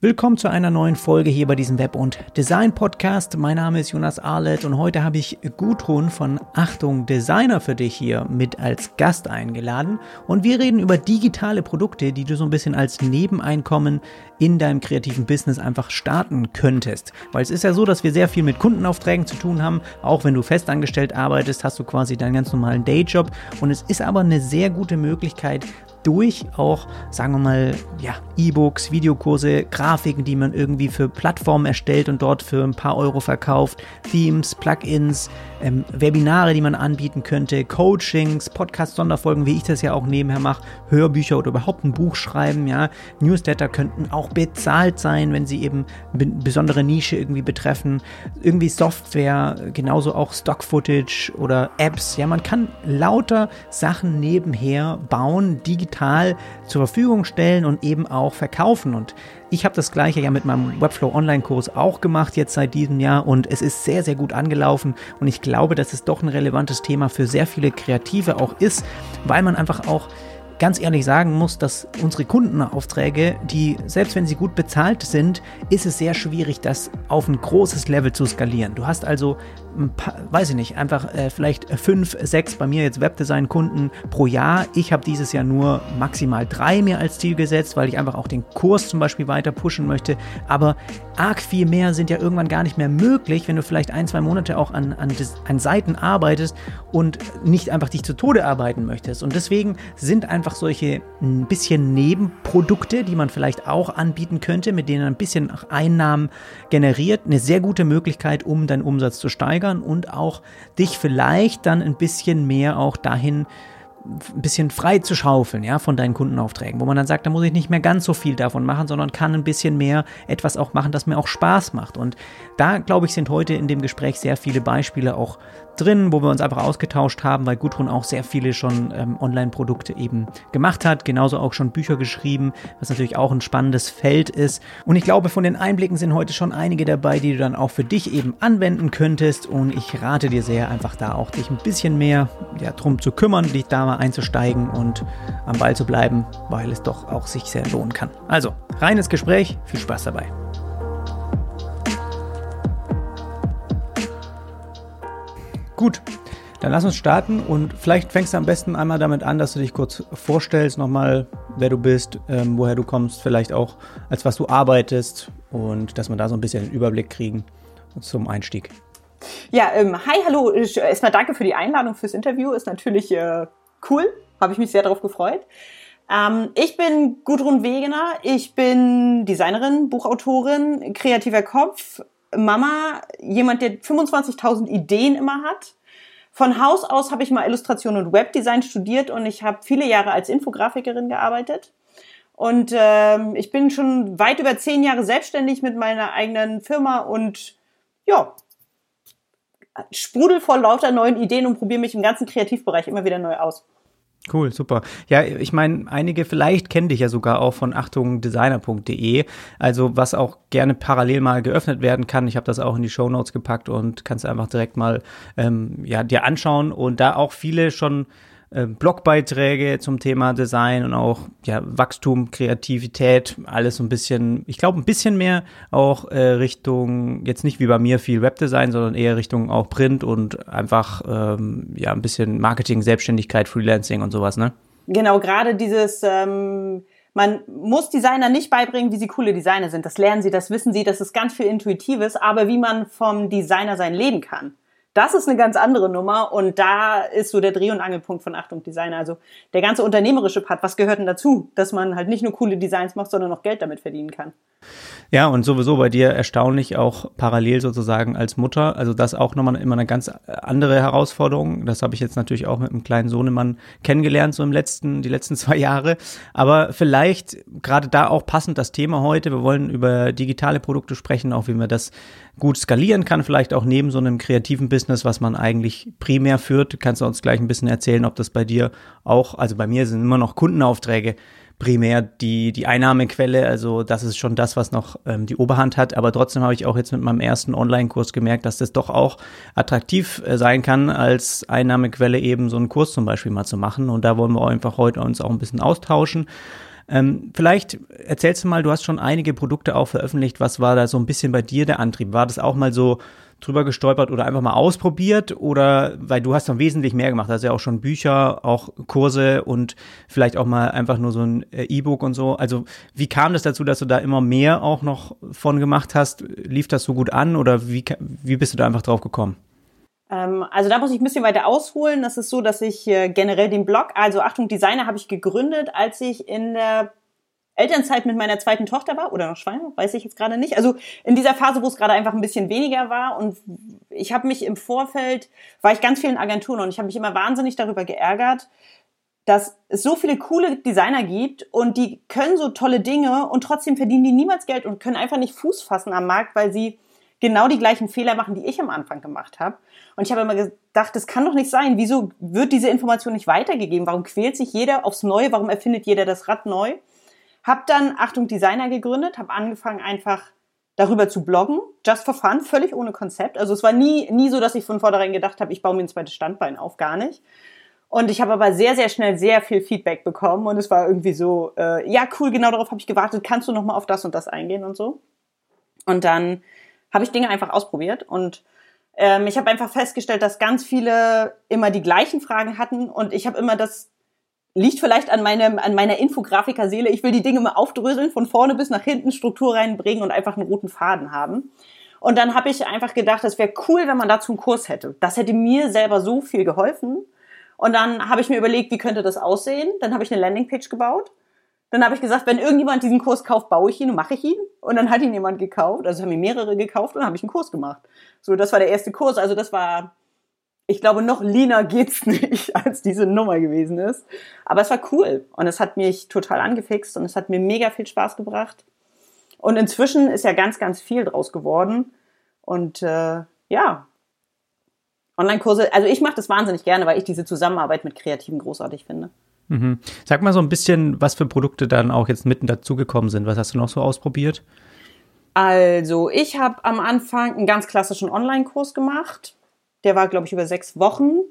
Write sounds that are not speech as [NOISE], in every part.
Willkommen zu einer neuen Folge hier bei diesem Web- und Design-Podcast. Mein Name ist Jonas Arlett und heute habe ich Gudrun von Achtung Designer für dich hier mit als Gast eingeladen. Und wir reden über digitale Produkte, die du so ein bisschen als Nebeneinkommen in deinem kreativen Business einfach starten könntest. Weil es ist ja so, dass wir sehr viel mit Kundenaufträgen zu tun haben. Auch wenn du festangestellt arbeitest, hast du quasi deinen ganz normalen Dayjob. Und es ist aber eine sehr gute Möglichkeit, durch auch, sagen wir mal, ja, E-Books, Videokurse, Grafiken, die man irgendwie für Plattformen erstellt und dort für ein paar Euro verkauft, Themes, Plugins, ähm, Webinare, die man anbieten könnte, Coachings, Podcast-Sonderfolgen, wie ich das ja auch nebenher mache, Hörbücher oder überhaupt ein Buch schreiben, ja. Newsletter könnten auch bezahlt sein, wenn sie eben besondere Nische irgendwie betreffen. Irgendwie Software, genauso auch Stock-Footage oder Apps. Ja, man kann lauter Sachen nebenher bauen, digital zur Verfügung stellen und eben auch verkaufen. Und ich habe das gleiche ja mit meinem Webflow Online-Kurs auch gemacht jetzt seit diesem Jahr und es ist sehr, sehr gut angelaufen und ich glaube, dass es doch ein relevantes Thema für sehr viele Kreative auch ist, weil man einfach auch ganz ehrlich sagen muss, dass unsere Kundenaufträge, die selbst wenn sie gut bezahlt sind, ist es sehr schwierig, das auf ein großes Level zu skalieren. Du hast also, paar, weiß ich nicht, einfach äh, vielleicht fünf, sechs bei mir jetzt Webdesign-Kunden pro Jahr. Ich habe dieses Jahr nur maximal drei mir als Ziel gesetzt, weil ich einfach auch den Kurs zum Beispiel weiter pushen möchte. Aber arg viel mehr sind ja irgendwann gar nicht mehr möglich, wenn du vielleicht ein, zwei Monate auch an, an, an Seiten arbeitest und nicht einfach dich zu Tode arbeiten möchtest. Und deswegen sind einfach einfach solche ein bisschen Nebenprodukte, die man vielleicht auch anbieten könnte, mit denen ein bisschen Einnahmen generiert. Eine sehr gute Möglichkeit, um deinen Umsatz zu steigern und auch dich vielleicht dann ein bisschen mehr auch dahin ein bisschen frei zu schaufeln, ja, von deinen Kundenaufträgen, wo man dann sagt, da muss ich nicht mehr ganz so viel davon machen, sondern kann ein bisschen mehr etwas auch machen, das mir auch Spaß macht. Und da, glaube ich, sind heute in dem Gespräch sehr viele Beispiele auch drin, wo wir uns einfach ausgetauscht haben, weil Gudrun auch sehr viele schon ähm, Online-Produkte eben gemacht hat, genauso auch schon Bücher geschrieben, was natürlich auch ein spannendes Feld ist. Und ich glaube, von den Einblicken sind heute schon einige dabei, die du dann auch für dich eben anwenden könntest. Und ich rate dir sehr, einfach da auch dich ein bisschen mehr ja, drum zu kümmern, dich da mal einzusteigen und am Ball zu bleiben, weil es doch auch sich sehr lohnen kann. Also, reines Gespräch, viel Spaß dabei. Gut, dann lass uns starten und vielleicht fängst du am besten einmal damit an, dass du dich kurz vorstellst, nochmal, wer du bist, ähm, woher du kommst, vielleicht auch als was du arbeitest und dass wir da so ein bisschen den Überblick kriegen zum Einstieg. Ja, ähm, hi, hallo. Erstmal danke für die Einladung fürs Interview. Ist natürlich äh, cool. Habe ich mich sehr darauf gefreut. Ähm, ich bin Gudrun Wegener. Ich bin Designerin, Buchautorin, kreativer Kopf, Mama, jemand, der 25.000 Ideen immer hat. Von Haus aus habe ich mal Illustration und Webdesign studiert und ich habe viele Jahre als Infografikerin gearbeitet. Und ähm, ich bin schon weit über zehn Jahre selbstständig mit meiner eigenen Firma und ja, sprudel vor lauter neuen Ideen und probiere mich im ganzen Kreativbereich immer wieder neu aus. Cool, super. Ja, ich meine, einige vielleicht kennen dich ja sogar auch von achtungdesigner.de, also was auch gerne parallel mal geöffnet werden kann. Ich habe das auch in die Show Notes gepackt und kannst einfach direkt mal ähm, ja dir anschauen und da auch viele schon äh, Blogbeiträge zum Thema Design und auch ja, Wachstum, Kreativität, alles so ein bisschen, ich glaube ein bisschen mehr auch äh, Richtung, jetzt nicht wie bei mir viel Webdesign, sondern eher Richtung auch Print und einfach ähm, ja ein bisschen Marketing, Selbstständigkeit, Freelancing und sowas, ne? Genau, gerade dieses ähm man muss Designer nicht beibringen, wie sie coole Designer sind. Das lernen sie, das wissen sie, das ist ganz viel Intuitives, aber wie man vom Designer sein Leben kann. Das ist eine ganz andere Nummer und da ist so der Dreh- und Angelpunkt von Achtung Designer. Also der ganze unternehmerische Part, was gehört denn dazu, dass man halt nicht nur coole Designs macht, sondern noch Geld damit verdienen kann? Ja, und sowieso bei dir erstaunlich auch parallel sozusagen als Mutter. Also das auch nochmal immer eine ganz andere Herausforderung. Das habe ich jetzt natürlich auch mit einem kleinen Sohnemann kennengelernt, so im letzten, die letzten [LAUGHS] zwei Jahre. Aber vielleicht gerade da auch passend das Thema heute. Wir wollen über digitale Produkte sprechen, auch wie man das gut skalieren kann, vielleicht auch neben so einem kreativen Business, was man eigentlich primär führt. Kannst du uns gleich ein bisschen erzählen, ob das bei dir auch, also bei mir sind immer noch Kundenaufträge primär die, die Einnahmequelle. Also das ist schon das, was noch ähm, die Oberhand hat. Aber trotzdem habe ich auch jetzt mit meinem ersten Online-Kurs gemerkt, dass das doch auch attraktiv äh, sein kann, als Einnahmequelle eben so einen Kurs zum Beispiel mal zu machen. Und da wollen wir einfach heute uns auch ein bisschen austauschen. Ähm, vielleicht erzählst du mal, du hast schon einige Produkte auch veröffentlicht. Was war da so ein bisschen bei dir der Antrieb? War das auch mal so drüber gestolpert oder einfach mal ausprobiert? Oder weil du hast dann wesentlich mehr gemacht, hast ja auch schon Bücher, auch Kurse und vielleicht auch mal einfach nur so ein äh, E-Book und so. Also wie kam das dazu, dass du da immer mehr auch noch von gemacht hast? Lief das so gut an oder wie, wie bist du da einfach drauf gekommen? Ähm, also da muss ich ein bisschen weiter ausholen. Das ist so, dass ich äh, generell den Blog, also Achtung Designer, habe ich gegründet, als ich in der Elternzeit mit meiner zweiten Tochter war oder noch schwanger, weiß ich jetzt gerade nicht. Also in dieser Phase, wo es gerade einfach ein bisschen weniger war und ich habe mich im Vorfeld, war ich ganz vielen Agenturen und ich habe mich immer wahnsinnig darüber geärgert, dass es so viele coole Designer gibt und die können so tolle Dinge und trotzdem verdienen die niemals Geld und können einfach nicht Fuß fassen am Markt, weil sie genau die gleichen Fehler machen, die ich am Anfang gemacht habe. Und ich habe immer gedacht, das kann doch nicht sein. Wieso wird diese Information nicht weitergegeben? Warum quält sich jeder aufs Neue? Warum erfindet jeder das Rad neu? Hab dann Achtung Designer gegründet, habe angefangen einfach darüber zu bloggen, just for fun, völlig ohne Konzept. Also es war nie, nie so, dass ich von vornherein gedacht habe, ich baue mir ein zweites Standbein auf, gar nicht. Und ich habe aber sehr, sehr schnell sehr viel Feedback bekommen und es war irgendwie so, äh, ja cool, genau darauf habe ich gewartet, kannst du noch mal auf das und das eingehen und so. Und dann habe ich Dinge einfach ausprobiert und ähm, ich habe einfach festgestellt, dass ganz viele immer die gleichen Fragen hatten und ich habe immer das liegt vielleicht an meinem, an meiner Infografiker-Seele. Ich will die Dinge mal aufdröseln, von vorne bis nach hinten Struktur reinbringen und einfach einen roten Faden haben. Und dann habe ich einfach gedacht, es wäre cool, wenn man dazu einen Kurs hätte. Das hätte mir selber so viel geholfen. Und dann habe ich mir überlegt, wie könnte das aussehen? Dann habe ich eine Landingpage gebaut. Dann habe ich gesagt, wenn irgendjemand diesen Kurs kauft, baue ich ihn und mache ich ihn. Und dann hat ihn jemand gekauft. Also haben ihn mehrere gekauft und habe ich einen Kurs gemacht. So, das war der erste Kurs. Also das war ich glaube, noch leaner geht's [LAUGHS] nicht, als diese Nummer gewesen ist. Aber es war cool und es hat mich total angefixt und es hat mir mega viel Spaß gebracht. Und inzwischen ist ja ganz, ganz viel draus geworden. Und äh, ja, Online-Kurse, also ich mache das wahnsinnig gerne, weil ich diese Zusammenarbeit mit Kreativen großartig finde. Mhm. Sag mal so ein bisschen, was für Produkte dann auch jetzt mitten dazugekommen sind. Was hast du noch so ausprobiert? Also, ich habe am Anfang einen ganz klassischen Online-Kurs gemacht der war, glaube ich, über sechs Wochen.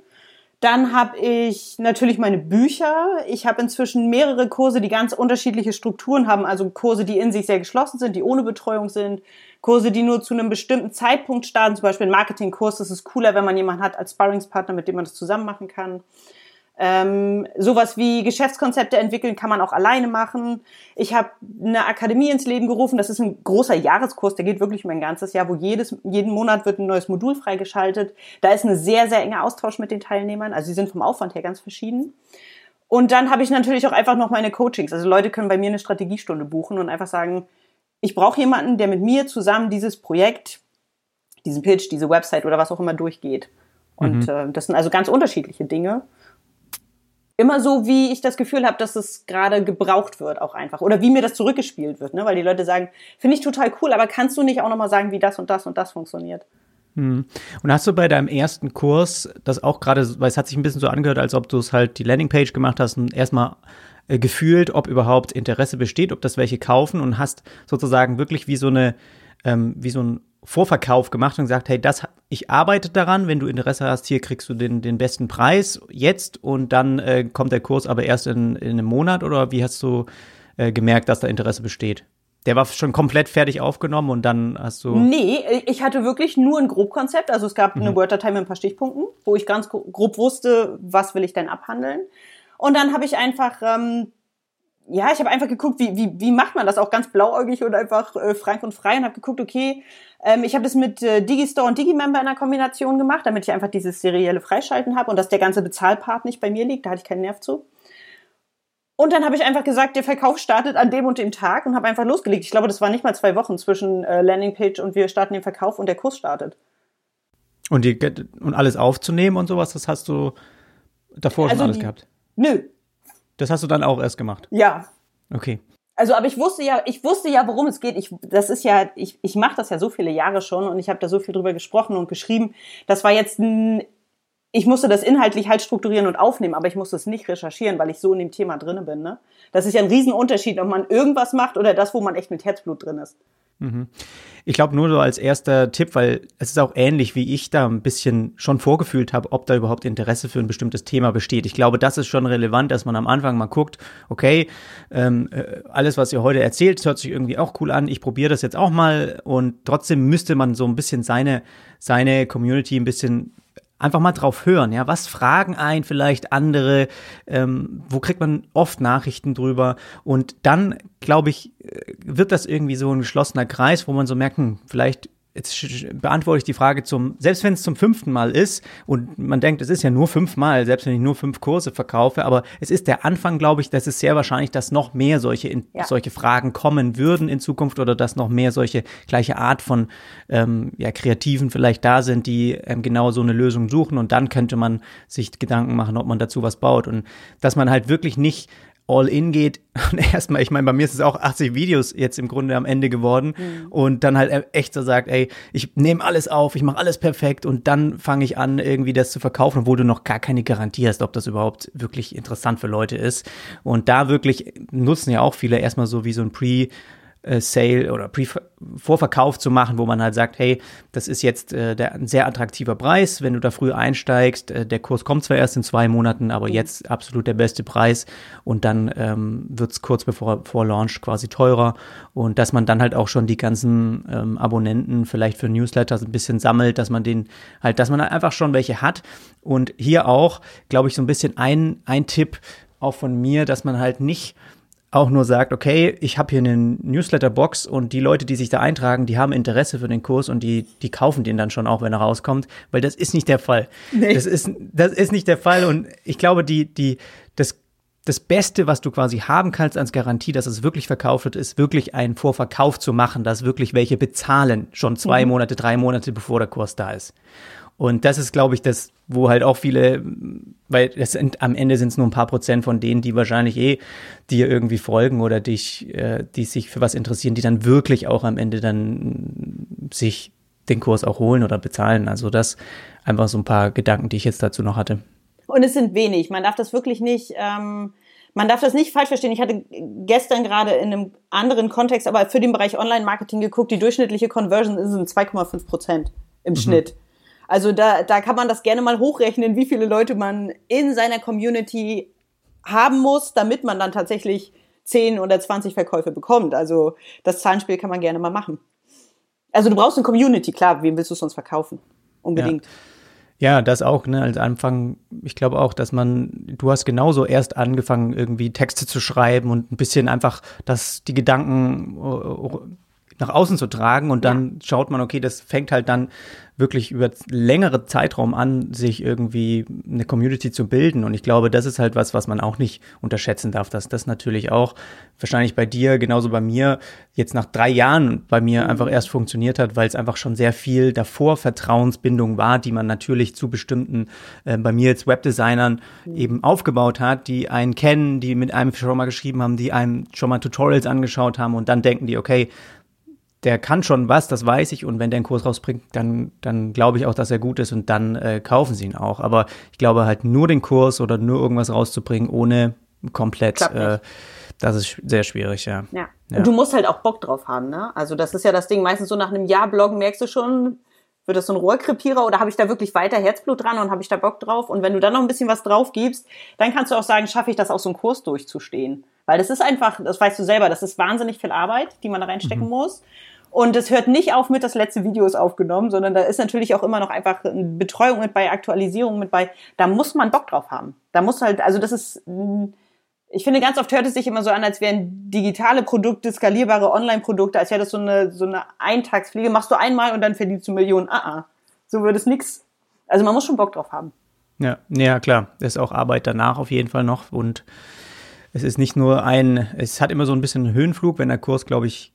Dann habe ich natürlich meine Bücher. Ich habe inzwischen mehrere Kurse, die ganz unterschiedliche Strukturen haben. Also Kurse, die in sich sehr geschlossen sind, die ohne Betreuung sind. Kurse, die nur zu einem bestimmten Zeitpunkt starten. Zum Beispiel ein Marketingkurs. Das ist cooler, wenn man jemanden hat als Sparringspartner, mit dem man das zusammen machen kann. Ähm, sowas wie Geschäftskonzepte entwickeln kann man auch alleine machen. Ich habe eine Akademie ins Leben gerufen. Das ist ein großer Jahreskurs, der geht wirklich um ein ganzes Jahr, wo jedes, jeden Monat wird ein neues Modul freigeschaltet. Da ist ein sehr, sehr enger Austausch mit den Teilnehmern. Also sie sind vom Aufwand her ganz verschieden. Und dann habe ich natürlich auch einfach noch meine Coachings. Also Leute können bei mir eine Strategiestunde buchen und einfach sagen, ich brauche jemanden, der mit mir zusammen dieses Projekt, diesen Pitch, diese Website oder was auch immer durchgeht. Und mhm. äh, das sind also ganz unterschiedliche Dinge immer so, wie ich das Gefühl habe, dass es gerade gebraucht wird, auch einfach. Oder wie mir das zurückgespielt wird, ne? Weil die Leute sagen, finde ich total cool, aber kannst du nicht auch nochmal sagen, wie das und das und das funktioniert? Hm. Und hast du bei deinem ersten Kurs das auch gerade, weil es hat sich ein bisschen so angehört, als ob du es halt die Landingpage gemacht hast und erstmal äh, gefühlt, ob überhaupt Interesse besteht, ob das welche kaufen und hast sozusagen wirklich wie so eine, ähm, wie so ein Vorverkauf gemacht und gesagt, hey, das, ich arbeite daran, wenn du Interesse hast, hier kriegst du den, den besten Preis jetzt und dann äh, kommt der Kurs aber erst in, in einem Monat oder wie hast du äh, gemerkt, dass da Interesse besteht? Der war schon komplett fertig aufgenommen und dann hast du. Nee, ich hatte wirklich nur ein Grobkonzept. Also es gab mhm. eine Word-Datei mit ein paar Stichpunkten, wo ich ganz grob wusste, was will ich denn abhandeln. Und dann habe ich einfach ähm, ja, ich habe einfach geguckt, wie, wie, wie macht man das auch ganz blauäugig und einfach äh, frank und frei und habe geguckt, okay, ähm, ich habe das mit äh, Digistore und Digimember in einer Kombination gemacht, damit ich einfach dieses serielle Freischalten habe und dass der ganze Bezahlpart nicht bei mir liegt, da hatte ich keinen Nerv zu. Und dann habe ich einfach gesagt, der Verkauf startet an dem und dem Tag und habe einfach losgelegt. Ich glaube, das war nicht mal zwei Wochen zwischen äh, Landingpage und wir starten den Verkauf und der Kurs startet. Und, die, und alles aufzunehmen und sowas, das hast du davor also schon alles die, gehabt? Nö, das hast du dann auch erst gemacht? Ja. Okay. Also, aber ich wusste ja, ich wusste ja, worum es geht. Ich, das ist ja, ich, ich mache das ja so viele Jahre schon und ich habe da so viel drüber gesprochen und geschrieben. Das war jetzt ein, ich musste das inhaltlich halt strukturieren und aufnehmen, aber ich musste es nicht recherchieren, weil ich so in dem Thema drinne bin. Ne? Das ist ja ein Riesenunterschied, ob man irgendwas macht oder das, wo man echt mit Herzblut drin ist. Mhm. Ich glaube nur so als erster Tipp, weil es ist auch ähnlich, wie ich da ein bisschen schon vorgefühlt habe, ob da überhaupt Interesse für ein bestimmtes Thema besteht. Ich glaube, das ist schon relevant, dass man am Anfang mal guckt, okay, ähm, äh, alles, was ihr heute erzählt, hört sich irgendwie auch cool an. Ich probiere das jetzt auch mal und trotzdem müsste man so ein bisschen seine, seine Community ein bisschen einfach mal drauf hören, ja, was fragen ein vielleicht andere, ähm, wo kriegt man oft Nachrichten drüber? Und dann, glaube ich, äh, wird das irgendwie so ein geschlossener Kreis, wo man so merkt, hm, vielleicht jetzt beantworte ich die Frage zum, selbst wenn es zum fünften Mal ist und man denkt, es ist ja nur fünfmal, selbst wenn ich nur fünf Kurse verkaufe, aber es ist der Anfang, glaube ich, das ist sehr wahrscheinlich, dass noch mehr solche, in, ja. solche Fragen kommen würden in Zukunft oder dass noch mehr solche gleiche Art von ähm, ja, Kreativen vielleicht da sind, die ähm, genau so eine Lösung suchen und dann könnte man sich Gedanken machen, ob man dazu was baut und dass man halt wirklich nicht all in geht. [LAUGHS] Und erstmal, ich meine, bei mir ist es auch 80 Videos jetzt im Grunde am Ende geworden. Mhm. Und dann halt echt so sagt, ey, ich nehme alles auf, ich mache alles perfekt und dann fange ich an, irgendwie das zu verkaufen, obwohl du noch gar keine Garantie hast, ob das überhaupt wirklich interessant für Leute ist. Und da wirklich nutzen ja auch viele erstmal so wie so ein Pre- Sale oder Pre Vorverkauf zu machen, wo man halt sagt, hey, das ist jetzt äh, der, ein sehr attraktiver Preis, wenn du da früh einsteigst. Äh, der Kurs kommt zwar erst in zwei Monaten, aber mhm. jetzt absolut der beste Preis und dann ähm, wird es kurz bevor vor Launch quasi teurer und dass man dann halt auch schon die ganzen ähm, Abonnenten vielleicht für Newsletters ein bisschen sammelt, dass man den halt, dass man halt einfach schon welche hat und hier auch, glaube ich, so ein bisschen ein, ein Tipp auch von mir, dass man halt nicht auch nur sagt, okay, ich habe hier eine Newsletter-Box und die Leute, die sich da eintragen, die haben Interesse für den Kurs und die, die kaufen den dann schon auch, wenn er rauskommt, weil das ist nicht der Fall. Nee. Das, ist, das ist nicht der Fall und ich glaube, die, die, das, das Beste, was du quasi haben kannst als Garantie, dass es wirklich verkauft wird, ist wirklich einen Vorverkauf zu machen, dass wirklich welche bezahlen, schon zwei mhm. Monate, drei Monate, bevor der Kurs da ist. Und das ist, glaube ich, das, wo halt auch viele, weil das sind, am Ende sind es nur ein paar Prozent von denen, die wahrscheinlich eh dir irgendwie folgen oder dich, äh, die sich für was interessieren, die dann wirklich auch am Ende dann sich den Kurs auch holen oder bezahlen. Also das einfach so ein paar Gedanken, die ich jetzt dazu noch hatte. Und es sind wenig. Man darf das wirklich nicht, ähm, man darf das nicht falsch verstehen. Ich hatte gestern gerade in einem anderen Kontext, aber für den Bereich Online-Marketing geguckt, die durchschnittliche Conversion sind 2,5 Prozent im mhm. Schnitt. Also da, da kann man das gerne mal hochrechnen, wie viele Leute man in seiner Community haben muss, damit man dann tatsächlich 10 oder 20 Verkäufe bekommt. Also das Zahlenspiel kann man gerne mal machen. Also du brauchst eine Community, klar, wem willst du sonst verkaufen? Unbedingt. Ja. Ja, das auch, ne, als Anfang, ich glaube auch, dass man, du hast genauso erst angefangen, irgendwie Texte zu schreiben und ein bisschen einfach, dass die Gedanken nach außen zu tragen und dann ja. schaut man, okay, das fängt halt dann wirklich über längere Zeitraum an, sich irgendwie eine Community zu bilden. Und ich glaube, das ist halt was, was man auch nicht unterschätzen darf, dass das natürlich auch wahrscheinlich bei dir, genauso bei mir, jetzt nach drei Jahren bei mir mhm. einfach erst funktioniert hat, weil es einfach schon sehr viel davor Vertrauensbindung war, die man natürlich zu bestimmten, äh, bei mir jetzt Webdesignern mhm. eben aufgebaut hat, die einen kennen, die mit einem schon mal geschrieben haben, die einem schon mal Tutorials angeschaut haben und dann denken die, okay, der kann schon was, das weiß ich. Und wenn der einen Kurs rausbringt, dann, dann glaube ich auch, dass er gut ist und dann äh, kaufen sie ihn auch. Aber ich glaube halt nur den Kurs oder nur irgendwas rauszubringen, ohne komplett, äh, das ist sehr schwierig, ja. ja. ja. Und du musst halt auch Bock drauf haben, ne? Also das ist ja das Ding, meistens so nach einem Jahr bloggen merkst du schon, wird das so ein Rohrkrepierer oder habe ich da wirklich weiter Herzblut dran und habe ich da Bock drauf? Und wenn du dann noch ein bisschen was drauf gibst, dann kannst du auch sagen, schaffe ich das auch so einen Kurs durchzustehen. Weil das ist einfach, das weißt du selber, das ist wahnsinnig viel Arbeit, die man da reinstecken mhm. muss. Und es hört nicht auf mit, das letzte Video ist aufgenommen, sondern da ist natürlich auch immer noch einfach Betreuung mit bei, Aktualisierung mit bei. Da muss man Bock drauf haben. Da muss halt, also das ist, ich finde, ganz oft hört es sich immer so an, als wären digitale Produkte, skalierbare Online-Produkte, als wäre das so eine, so eine Eintagsfliege. Machst du einmal und dann verdienst du Millionen. Ah, ah. So wird es nix. Also man muss schon Bock drauf haben. Ja, ja, klar. Ist auch Arbeit danach auf jeden Fall noch und es ist nicht nur ein, es hat immer so ein bisschen einen Höhenflug, wenn der Kurs, glaube ich,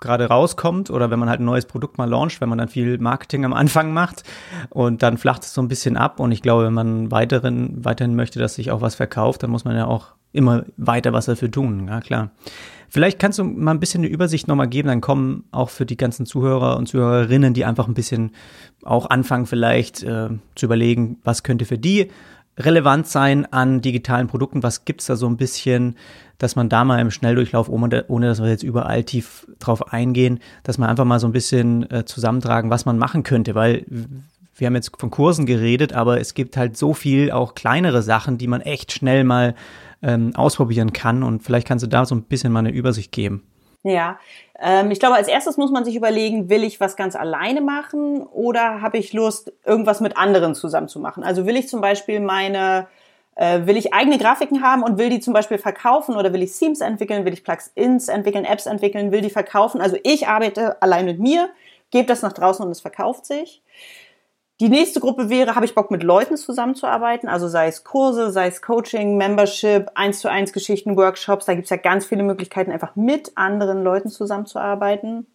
gerade rauskommt oder wenn man halt ein neues Produkt mal launcht, wenn man dann viel Marketing am Anfang macht und dann flacht es so ein bisschen ab und ich glaube, wenn man weiteren, weiterhin möchte, dass sich auch was verkauft, dann muss man ja auch immer weiter was dafür tun, ja klar. Vielleicht kannst du mal ein bisschen eine Übersicht nochmal geben, dann kommen auch für die ganzen Zuhörer und Zuhörerinnen, die einfach ein bisschen auch anfangen vielleicht äh, zu überlegen, was könnte für die relevant sein an digitalen Produkten? Was gibt's da so ein bisschen, dass man da mal im Schnelldurchlauf, ohne, ohne dass wir jetzt überall tief drauf eingehen, dass man einfach mal so ein bisschen äh, zusammentragen, was man machen könnte, weil wir haben jetzt von Kursen geredet, aber es gibt halt so viel auch kleinere Sachen, die man echt schnell mal ähm, ausprobieren kann und vielleicht kannst du da so ein bisschen mal eine Übersicht geben. Ja, ich glaube, als erstes muss man sich überlegen, will ich was ganz alleine machen oder habe ich Lust, irgendwas mit anderen zusammen zu machen? Also will ich zum Beispiel meine, äh, will ich eigene Grafiken haben und will die zum Beispiel verkaufen oder will ich Themes entwickeln, will ich Plugins entwickeln, Apps entwickeln, will die verkaufen? Also ich arbeite allein mit mir, gebe das nach draußen und es verkauft sich. Die nächste Gruppe wäre, habe ich Bock mit Leuten zusammenzuarbeiten, also sei es Kurse, sei es Coaching, Membership, eins zu eins Geschichten, Workshops, da gibt's ja ganz viele Möglichkeiten, einfach mit anderen Leuten zusammenzuarbeiten.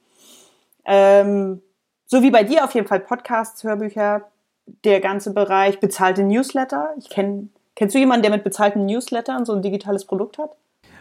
Ähm, so wie bei dir auf jeden Fall Podcasts, Hörbücher, der ganze Bereich, bezahlte Newsletter. Ich kenn, kennst du jemanden, der mit bezahlten Newslettern so ein digitales Produkt hat?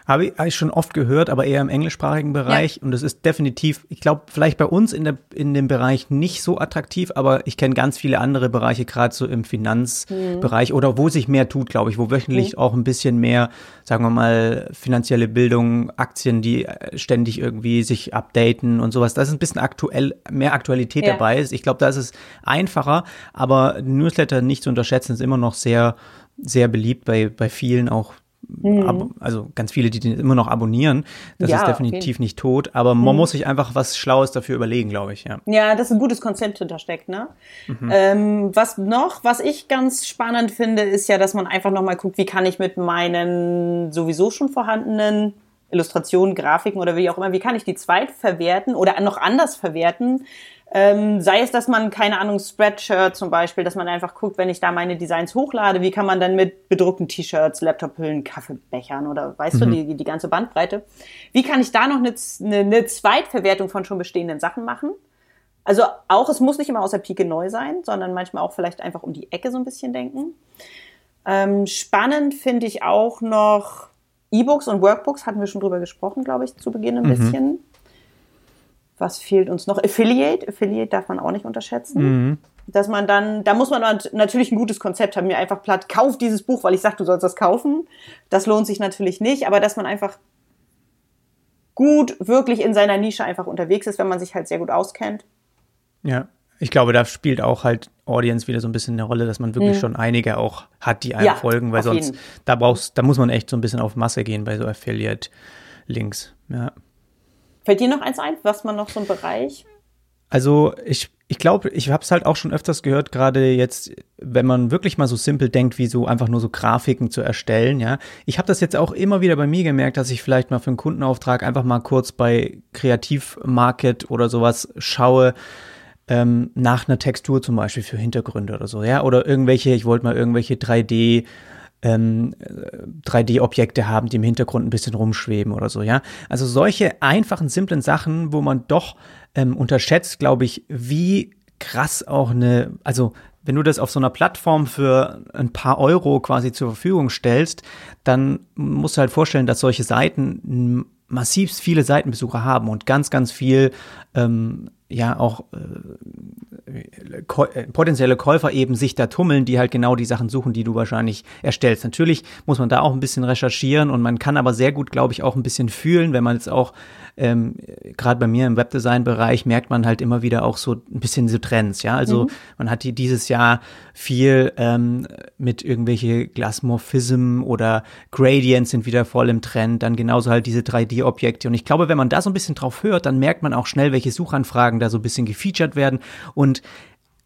Habe ich, hab ich schon oft gehört, aber eher im englischsprachigen Bereich. Ja. Und das ist definitiv, ich glaube, vielleicht bei uns in, der, in dem Bereich nicht so attraktiv, aber ich kenne ganz viele andere Bereiche, gerade so im Finanzbereich mhm. oder wo sich mehr tut, glaube ich, wo wöchentlich mhm. auch ein bisschen mehr, sagen wir mal, finanzielle Bildung, Aktien, die äh, ständig irgendwie sich updaten und sowas. Da ist ein bisschen aktuell, mehr Aktualität ja. dabei. Ich glaube, da ist es einfacher, aber Newsletter nicht zu unterschätzen, ist immer noch sehr, sehr beliebt bei, bei vielen auch Mhm. also ganz viele, die den immer noch abonnieren. Das ja, ist definitiv okay. nicht tot, aber man mhm. muss sich einfach was Schlaues dafür überlegen, glaube ich. Ja, ja das ist ein gutes Konzept hintersteckt. Ne? Mhm. Ähm, was noch, was ich ganz spannend finde, ist ja, dass man einfach nochmal guckt, wie kann ich mit meinen sowieso schon vorhandenen Illustrationen, Grafiken oder wie auch immer, wie kann ich die zweitverwerten oder noch anders verwerten, ähm, sei es, dass man, keine Ahnung, Spreadshirt zum Beispiel, dass man einfach guckt, wenn ich da meine Designs hochlade, wie kann man dann mit bedruckten T-Shirts, Laptophüllen, Kaffeebechern oder weißt mhm. du, die, die ganze Bandbreite, wie kann ich da noch eine, eine, eine Zweitverwertung von schon bestehenden Sachen machen? Also auch, es muss nicht immer aus der Pike neu sein, sondern manchmal auch vielleicht einfach um die Ecke so ein bisschen denken. Ähm, spannend finde ich auch noch E-Books und Workbooks, hatten wir schon drüber gesprochen, glaube ich, zu Beginn ein mhm. bisschen. Was fehlt uns noch? Affiliate. Affiliate darf man auch nicht unterschätzen. Mhm. Dass man dann, da muss man natürlich ein gutes Konzept haben. Mir einfach platt, kauf dieses Buch, weil ich sage, du sollst das kaufen. Das lohnt sich natürlich nicht, aber dass man einfach gut wirklich in seiner Nische einfach unterwegs ist, wenn man sich halt sehr gut auskennt. Ja, ich glaube, da spielt auch halt Audience wieder so ein bisschen eine Rolle, dass man wirklich mhm. schon einige auch hat, die einem ja, folgen, weil sonst, jeden. da brauchst, da muss man echt so ein bisschen auf Masse gehen bei so Affiliate-Links. Ja. Fällt dir noch eins ein? Was man noch so ein Bereich? Also ich, ich glaube, ich habe es halt auch schon öfters gehört, gerade jetzt, wenn man wirklich mal so simpel denkt, wie so einfach nur so Grafiken zu erstellen, ja. Ich habe das jetzt auch immer wieder bei mir gemerkt, dass ich vielleicht mal für einen Kundenauftrag einfach mal kurz bei Kreativmarket oder sowas schaue, ähm, nach einer Textur zum Beispiel für Hintergründe oder so, ja. Oder irgendwelche, ich wollte mal irgendwelche 3D ähm, 3D-Objekte haben, die im Hintergrund ein bisschen rumschweben oder so, ja. Also solche einfachen, simplen Sachen, wo man doch ähm, unterschätzt, glaube ich, wie krass auch eine, also wenn du das auf so einer Plattform für ein paar Euro quasi zur Verfügung stellst, dann musst du halt vorstellen, dass solche Seiten massiv viele Seitenbesucher haben und ganz, ganz viel ähm, ja auch äh, äh, potenzielle Käufer eben sich da tummeln, die halt genau die Sachen suchen, die du wahrscheinlich erstellst. Natürlich muss man da auch ein bisschen recherchieren und man kann aber sehr gut, glaube ich, auch ein bisschen fühlen, wenn man jetzt auch ähm, gerade bei mir im Webdesign-Bereich merkt man halt immer wieder auch so ein bisschen so Trends, ja. Also mhm. man hat hier dieses Jahr viel ähm, mit irgendwelche Glasmorphism oder Gradients sind wieder voll im Trend, dann genauso halt diese 3D-Objekte. Und ich glaube, wenn man da so ein bisschen drauf hört, dann merkt man auch schnell, welche Suchanfragen da so ein bisschen gefeatured werden. Und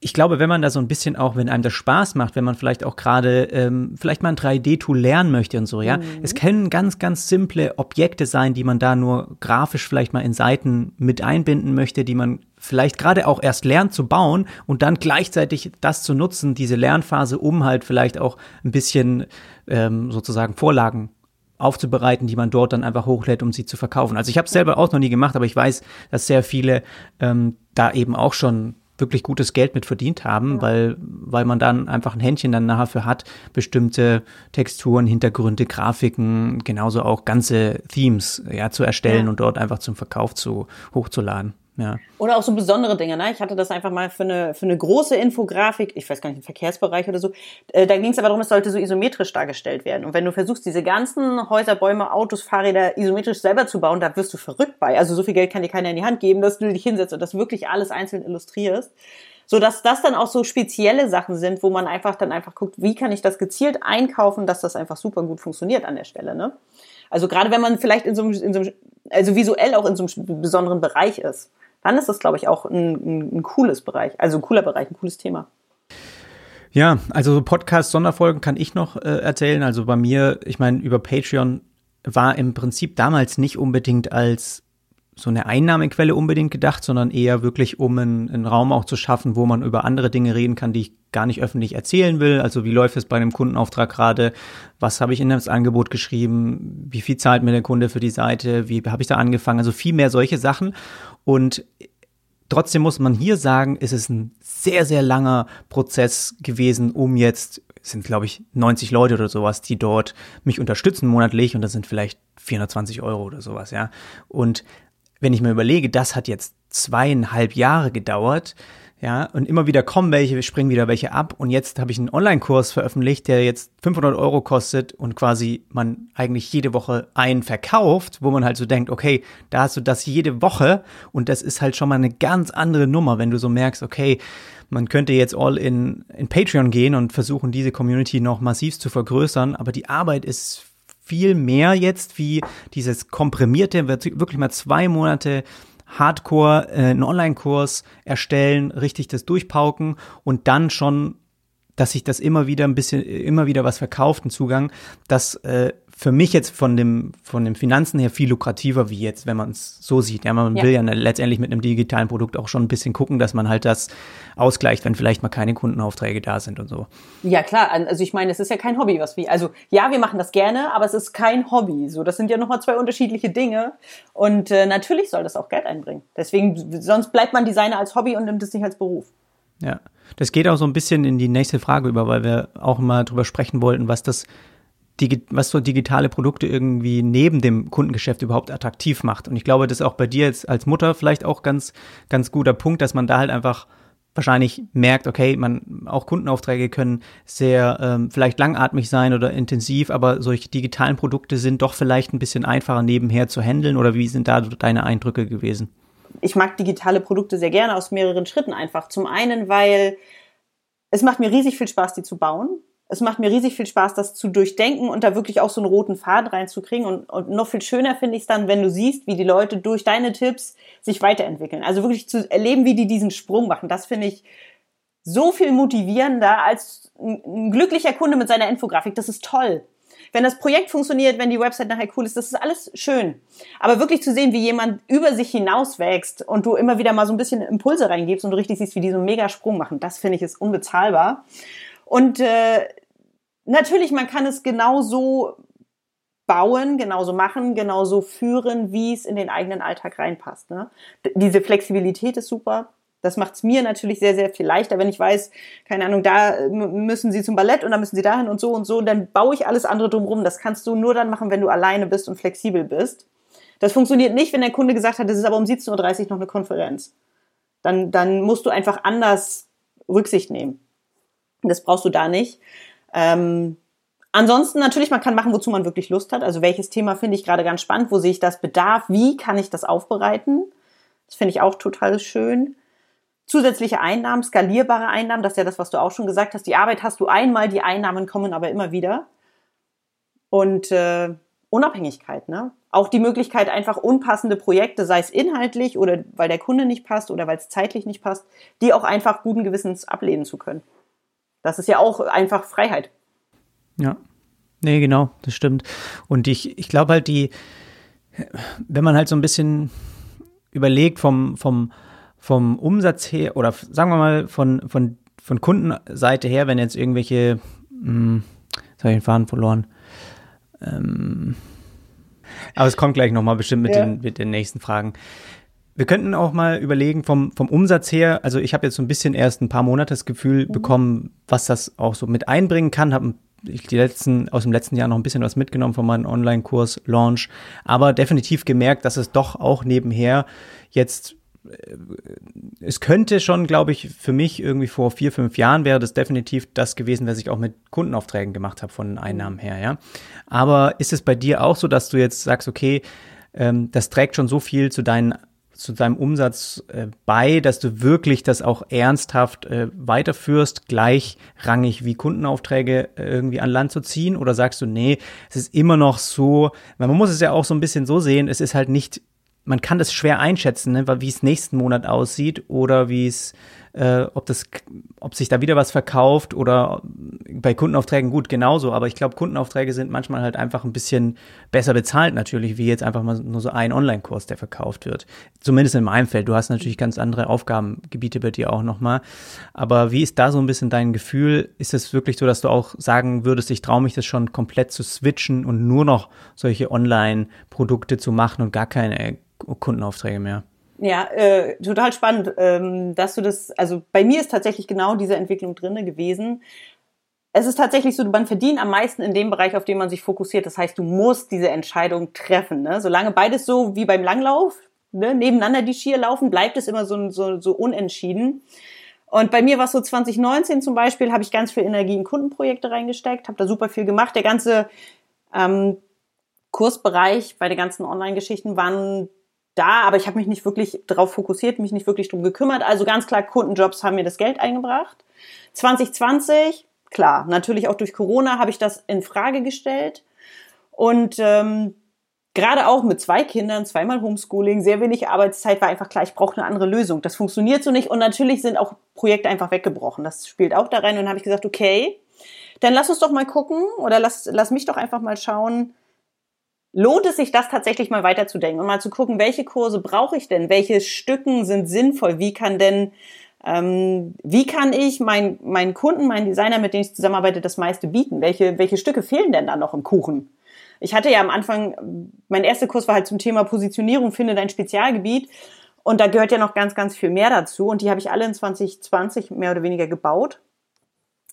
ich glaube, wenn man da so ein bisschen auch, wenn einem das Spaß macht, wenn man vielleicht auch gerade ähm, vielleicht mal ein 3D-Tool lernen möchte und so, ja. Mhm. Es können ganz, ganz simple Objekte sein, die man da nur grafisch vielleicht mal in Seiten mit einbinden möchte, die man vielleicht gerade auch erst lernt zu bauen und dann gleichzeitig das zu nutzen, diese Lernphase, um halt vielleicht auch ein bisschen ähm, sozusagen Vorlagen aufzubereiten, die man dort dann einfach hochlädt, um sie zu verkaufen. Also ich habe es selber auch noch nie gemacht, aber ich weiß, dass sehr viele ähm, da eben auch schon wirklich gutes Geld mit verdient haben, ja. weil, weil man dann einfach ein Händchen dann nachher für hat, bestimmte Texturen, Hintergründe, Grafiken, genauso auch ganze Themes ja, zu erstellen ja. und dort einfach zum Verkauf zu hochzuladen. Ja. Oder auch so besondere Dinge. Ne? Ich hatte das einfach mal für eine, für eine große Infografik, ich weiß gar nicht, im Verkehrsbereich oder so. Äh, da ging es aber darum, es sollte so isometrisch dargestellt werden. Und wenn du versuchst, diese ganzen Häuser, Bäume, Autos, Fahrräder isometrisch selber zu bauen, da wirst du verrückt bei. Also so viel Geld kann dir keiner in die Hand geben, dass du dich hinsetzt und das wirklich alles einzeln illustrierst. So dass das dann auch so spezielle Sachen sind, wo man einfach dann einfach guckt, wie kann ich das gezielt einkaufen, dass das einfach super gut funktioniert an der Stelle. Ne? Also gerade wenn man vielleicht in so, einem, in so einem, also visuell auch in so einem besonderen Bereich ist dann ist das, glaube ich, auch ein, ein, ein cooles Bereich, also ein cooler Bereich, ein cooles Thema. Ja, also Podcast-Sonderfolgen kann ich noch äh, erzählen. Also bei mir, ich meine, über Patreon war im Prinzip damals nicht unbedingt als so eine Einnahmequelle unbedingt gedacht, sondern eher wirklich, um einen, einen, Raum auch zu schaffen, wo man über andere Dinge reden kann, die ich gar nicht öffentlich erzählen will. Also wie läuft es bei einem Kundenauftrag gerade? Was habe ich in das Angebot geschrieben? Wie viel zahlt mir der Kunde für die Seite? Wie habe ich da angefangen? Also viel mehr solche Sachen. Und trotzdem muss man hier sagen, ist es ein sehr, sehr langer Prozess gewesen, um jetzt, sind glaube ich 90 Leute oder sowas, die dort mich unterstützen monatlich und das sind vielleicht 420 Euro oder sowas, ja. Und wenn ich mir überlege, das hat jetzt zweieinhalb Jahre gedauert, ja, und immer wieder kommen welche, springen wieder welche ab. Und jetzt habe ich einen Online-Kurs veröffentlicht, der jetzt 500 Euro kostet und quasi man eigentlich jede Woche einen verkauft, wo man halt so denkt, okay, da hast du das jede Woche und das ist halt schon mal eine ganz andere Nummer, wenn du so merkst, okay, man könnte jetzt all in, in Patreon gehen und versuchen, diese Community noch massiv zu vergrößern, aber die Arbeit ist viel mehr jetzt wie dieses komprimierte, wirklich mal zwei Monate Hardcore äh, einen Online-Kurs erstellen, richtig das durchpauken und dann schon, dass sich das immer wieder ein bisschen, immer wieder was verkauft, ein Zugang, das äh, für mich jetzt von dem, von den Finanzen her viel lukrativer wie jetzt, wenn man es so sieht. Ja, man ja. will ja letztendlich mit einem digitalen Produkt auch schon ein bisschen gucken, dass man halt das ausgleicht, wenn vielleicht mal keine Kundenaufträge da sind und so. Ja, klar. Also ich meine, es ist ja kein Hobby, was wir, also ja, wir machen das gerne, aber es ist kein Hobby. So, das sind ja nochmal zwei unterschiedliche Dinge. Und äh, natürlich soll das auch Geld einbringen. Deswegen, sonst bleibt man Designer als Hobby und nimmt es nicht als Beruf. Ja, das geht auch so ein bisschen in die nächste Frage über, weil wir auch mal drüber sprechen wollten, was das was so digitale Produkte irgendwie neben dem Kundengeschäft überhaupt attraktiv macht. Und ich glaube, das ist auch bei dir jetzt als Mutter vielleicht auch ganz, ganz guter Punkt, dass man da halt einfach wahrscheinlich merkt, okay, man auch Kundenaufträge können sehr ähm, vielleicht langatmig sein oder intensiv, aber solche digitalen Produkte sind doch vielleicht ein bisschen einfacher nebenher zu handeln oder wie sind da deine Eindrücke gewesen? Ich mag digitale Produkte sehr gerne aus mehreren Schritten einfach. Zum einen, weil es macht mir riesig viel Spaß, die zu bauen es macht mir riesig viel Spaß, das zu durchdenken und da wirklich auch so einen roten Faden reinzukriegen. Und, und noch viel schöner finde ich es dann, wenn du siehst, wie die Leute durch deine Tipps sich weiterentwickeln. Also wirklich zu erleben, wie die diesen Sprung machen. Das finde ich so viel motivierender als ein, glücklicher Kunde mit seiner Infografik. Das ist toll. Wenn das Projekt funktioniert, wenn die Website nachher cool ist, das ist alles schön. Aber wirklich zu sehen, wie jemand über sich hinaus wächst und du immer wieder mal so ein bisschen Impulse reingibst und du richtig siehst, wie die so einen mega Sprung machen, das finde ich ist unbezahlbar. Und äh, natürlich, man kann es genauso bauen, genauso machen, genauso führen, wie es in den eigenen Alltag reinpasst. Ne? Diese Flexibilität ist super. Das macht es mir natürlich sehr, sehr viel leichter, wenn ich weiß, keine Ahnung, da müssen sie zum Ballett und da müssen sie dahin und so und so. Und dann baue ich alles andere drumherum. Das kannst du nur dann machen, wenn du alleine bist und flexibel bist. Das funktioniert nicht, wenn der Kunde gesagt hat, es ist aber um 17.30 Uhr noch eine Konferenz. Dann, dann musst du einfach anders Rücksicht nehmen. Das brauchst du da nicht. Ähm, ansonsten natürlich, man kann machen, wozu man wirklich Lust hat. Also welches Thema finde ich gerade ganz spannend, wo sehe ich das Bedarf, wie kann ich das aufbereiten? Das finde ich auch total schön. Zusätzliche Einnahmen, skalierbare Einnahmen, das ist ja das, was du auch schon gesagt hast. Die Arbeit hast du einmal, die Einnahmen kommen aber immer wieder. Und äh, Unabhängigkeit, ne? Auch die Möglichkeit, einfach unpassende Projekte, sei es inhaltlich oder weil der Kunde nicht passt oder weil es zeitlich nicht passt, die auch einfach guten Gewissens ablehnen zu können. Das ist ja auch einfach Freiheit. Ja. Nee, genau, das stimmt. Und ich, ich glaube halt, die, wenn man halt so ein bisschen überlegt vom, vom, vom Umsatz her, oder sagen wir mal von, von, von Kundenseite her, wenn jetzt irgendwelche, mh, hm, jetzt habe ich den Faden verloren, ähm, aber es kommt gleich nochmal bestimmt mit, ja. den, mit den nächsten Fragen. Wir könnten auch mal überlegen vom, vom Umsatz her, also ich habe jetzt so ein bisschen erst ein paar Monate das Gefühl mhm. bekommen, was das auch so mit einbringen kann, habe die letzten, aus dem letzten Jahr noch ein bisschen was mitgenommen von meinem Online-Kurs Launch, aber definitiv gemerkt, dass es doch auch nebenher jetzt äh, es könnte schon, glaube ich, für mich irgendwie vor vier, fünf Jahren wäre das definitiv das gewesen, was ich auch mit Kundenaufträgen gemacht habe von den Einnahmen her, ja. Aber ist es bei dir auch so, dass du jetzt sagst, okay, ähm, das trägt schon so viel zu deinen zu deinem Umsatz äh, bei, dass du wirklich das auch ernsthaft äh, weiterführst, gleichrangig wie Kundenaufträge äh, irgendwie an Land zu ziehen? Oder sagst du, nee, es ist immer noch so, weil man muss es ja auch so ein bisschen so sehen, es ist halt nicht man kann das schwer einschätzen, ne, wie es nächsten Monat aussieht oder wie es, äh, ob das, ob sich da wieder was verkauft oder bei Kundenaufträgen gut genauso. Aber ich glaube, Kundenaufträge sind manchmal halt einfach ein bisschen besser bezahlt natürlich, wie jetzt einfach mal nur so ein Online-Kurs, der verkauft wird. Zumindest in meinem Feld. Du hast natürlich ganz andere Aufgabengebiete bei dir auch nochmal. Aber wie ist da so ein bisschen dein Gefühl? Ist es wirklich so, dass du auch sagen würdest, ich traue mich das schon komplett zu switchen und nur noch solche Online-Produkte zu machen und gar keine Kundenaufträge mehr. Ja, äh, total spannend, ähm, dass du das, also bei mir ist tatsächlich genau diese Entwicklung drinne gewesen. Es ist tatsächlich so, man verdient am meisten in dem Bereich, auf dem man sich fokussiert. Das heißt, du musst diese Entscheidung treffen. Ne? Solange beides so wie beim Langlauf, ne, nebeneinander die Skier laufen, bleibt es immer so, so, so unentschieden. Und bei mir war es so 2019 zum Beispiel, habe ich ganz viel Energie in Kundenprojekte reingesteckt, habe da super viel gemacht. Der ganze ähm, Kursbereich bei den ganzen Online-Geschichten waren da, aber ich habe mich nicht wirklich darauf fokussiert, mich nicht wirklich drum gekümmert. Also ganz klar, Kundenjobs haben mir das Geld eingebracht. 2020, klar, natürlich auch durch Corona habe ich das in Frage gestellt. Und ähm, gerade auch mit zwei Kindern, zweimal Homeschooling, sehr wenig Arbeitszeit, war einfach klar, ich brauche eine andere Lösung. Das funktioniert so nicht. Und natürlich sind auch Projekte einfach weggebrochen. Das spielt auch da rein. Und dann habe ich gesagt, okay, dann lass uns doch mal gucken oder lass, lass mich doch einfach mal schauen, lohnt es sich das tatsächlich mal weiterzudenken und mal zu gucken, welche Kurse brauche ich denn, welche Stücken sind sinnvoll, wie kann denn ähm, wie kann ich mein, meinen Kunden, meinen Designer, mit denen ich zusammenarbeite, das meiste bieten? Welche, welche Stücke fehlen denn da noch im Kuchen? Ich hatte ja am Anfang, mein erster Kurs war halt zum Thema Positionierung, finde dein Spezialgebiet. Und da gehört ja noch ganz, ganz viel mehr dazu. Und die habe ich alle in 2020 mehr oder weniger gebaut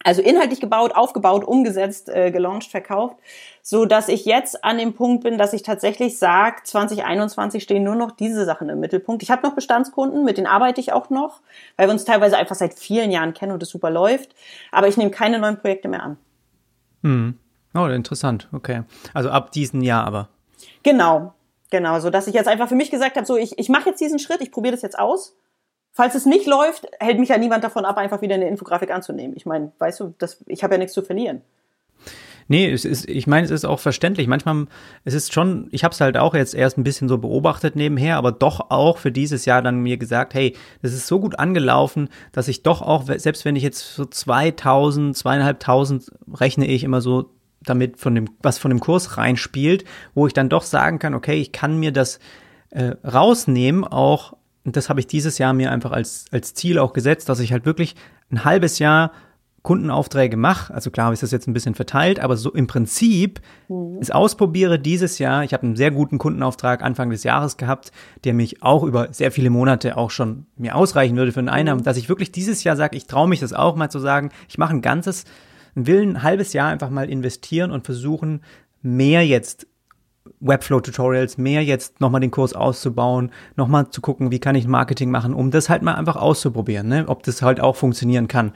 also inhaltlich gebaut, aufgebaut, umgesetzt, äh, gelauncht, verkauft, so dass ich jetzt an dem Punkt bin, dass ich tatsächlich sage, 2021 stehen nur noch diese Sachen im Mittelpunkt. Ich habe noch Bestandskunden, mit denen arbeite ich auch noch, weil wir uns teilweise einfach seit vielen Jahren kennen und es super läuft. Aber ich nehme keine neuen Projekte mehr an. Hm. Oh, interessant. Okay. Also ab diesem Jahr aber. Genau, genau. So dass ich jetzt einfach für mich gesagt habe, so ich, ich mache jetzt diesen Schritt, ich probiere das jetzt aus Falls es nicht läuft, hält mich ja niemand davon ab, einfach wieder eine Infografik anzunehmen. Ich meine, weißt du, das, ich habe ja nichts zu verlieren. Nee, es ist, ich meine, es ist auch verständlich. Manchmal, es ist schon, ich habe es halt auch jetzt erst ein bisschen so beobachtet nebenher, aber doch auch für dieses Jahr dann mir gesagt, hey, das ist so gut angelaufen, dass ich doch auch, selbst wenn ich jetzt so 2000, zweieinhalbtausend rechne ich immer so damit von dem, was von dem Kurs reinspielt, wo ich dann doch sagen kann, okay, ich kann mir das äh, rausnehmen, auch und das habe ich dieses Jahr mir einfach als, als Ziel auch gesetzt, dass ich halt wirklich ein halbes Jahr Kundenaufträge mache. Also klar ist das jetzt ein bisschen verteilt, aber so im Prinzip mhm. es ausprobiere dieses Jahr. Ich habe einen sehr guten Kundenauftrag Anfang des Jahres gehabt, der mich auch über sehr viele Monate auch schon mir ausreichen würde für einen Einnahmen, mhm. dass ich wirklich dieses Jahr sage, ich traue mich das auch mal zu sagen, ich mache ein ganzes, will ein halbes Jahr einfach mal investieren und versuchen, mehr jetzt Webflow-Tutorials, mehr jetzt nochmal den Kurs auszubauen, nochmal zu gucken, wie kann ich Marketing machen, um das halt mal einfach auszuprobieren, ne? ob das halt auch funktionieren kann.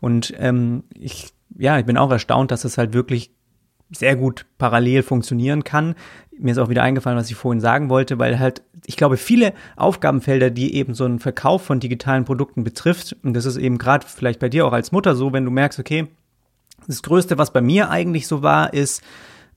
Und ähm, ich, ja, ich bin auch erstaunt, dass es halt wirklich sehr gut parallel funktionieren kann. Mir ist auch wieder eingefallen, was ich vorhin sagen wollte, weil halt, ich glaube, viele Aufgabenfelder, die eben so einen Verkauf von digitalen Produkten betrifft, und das ist eben gerade vielleicht bei dir auch als Mutter so, wenn du merkst, okay, das Größte, was bei mir eigentlich so war, ist,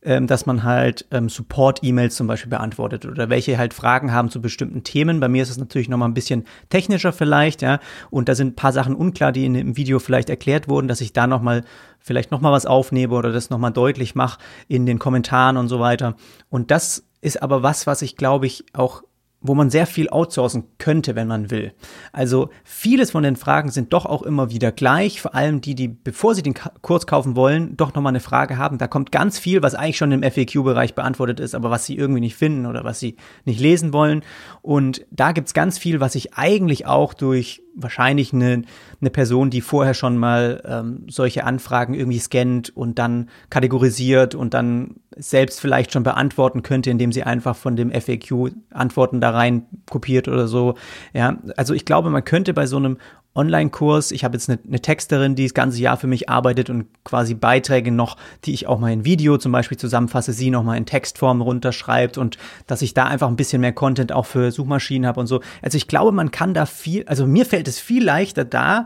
ähm, dass man halt ähm, Support-E-Mails zum Beispiel beantwortet oder welche halt Fragen haben zu bestimmten Themen. Bei mir ist es natürlich nochmal ein bisschen technischer vielleicht, ja, und da sind ein paar Sachen unklar, die in dem Video vielleicht erklärt wurden, dass ich da nochmal vielleicht nochmal was aufnehme oder das nochmal deutlich mache in den Kommentaren und so weiter. Und das ist aber was, was ich glaube ich auch wo man sehr viel outsourcen könnte, wenn man will. Also vieles von den Fragen sind doch auch immer wieder gleich, vor allem die, die, bevor sie den Kurs kaufen wollen, doch nochmal eine Frage haben. Da kommt ganz viel, was eigentlich schon im FAQ-Bereich beantwortet ist, aber was sie irgendwie nicht finden oder was sie nicht lesen wollen. Und da gibt's ganz viel, was ich eigentlich auch durch wahrscheinlich eine, eine Person, die vorher schon mal ähm, solche Anfragen irgendwie scannt und dann kategorisiert und dann selbst vielleicht schon beantworten könnte, indem sie einfach von dem FAQ Antworten da rein kopiert oder so. Ja, also ich glaube, man könnte bei so einem Online-Kurs. Ich habe jetzt eine, eine, Texterin, die das ganze Jahr für mich arbeitet und quasi Beiträge noch, die ich auch mal in Video zum Beispiel zusammenfasse, sie noch mal in Textform runterschreibt und dass ich da einfach ein bisschen mehr Content auch für Suchmaschinen habe und so. Also ich glaube, man kann da viel, also mir fällt es viel leichter da,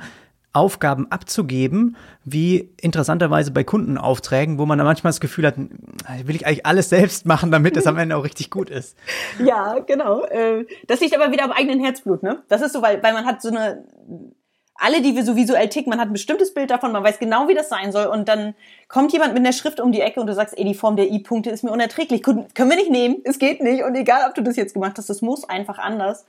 Aufgaben abzugeben, wie interessanterweise bei Kundenaufträgen, wo man dann manchmal das Gefühl hat, will ich eigentlich alles selbst machen, damit es am Ende auch richtig gut ist. [LAUGHS] Ja, genau. Äh, das liegt aber wieder am eigenen Herzblut, ne? Das ist so, weil, weil man hat so eine, alle, die wir so visuell ticken, man hat ein bestimmtes Bild davon, man weiß genau, wie das sein soll und dann kommt jemand mit einer Schrift um die Ecke und du sagst, ey, die Form der I-Punkte ist mir unerträglich, können wir nicht nehmen, es geht nicht und egal, ob du das jetzt gemacht hast, das muss einfach anders.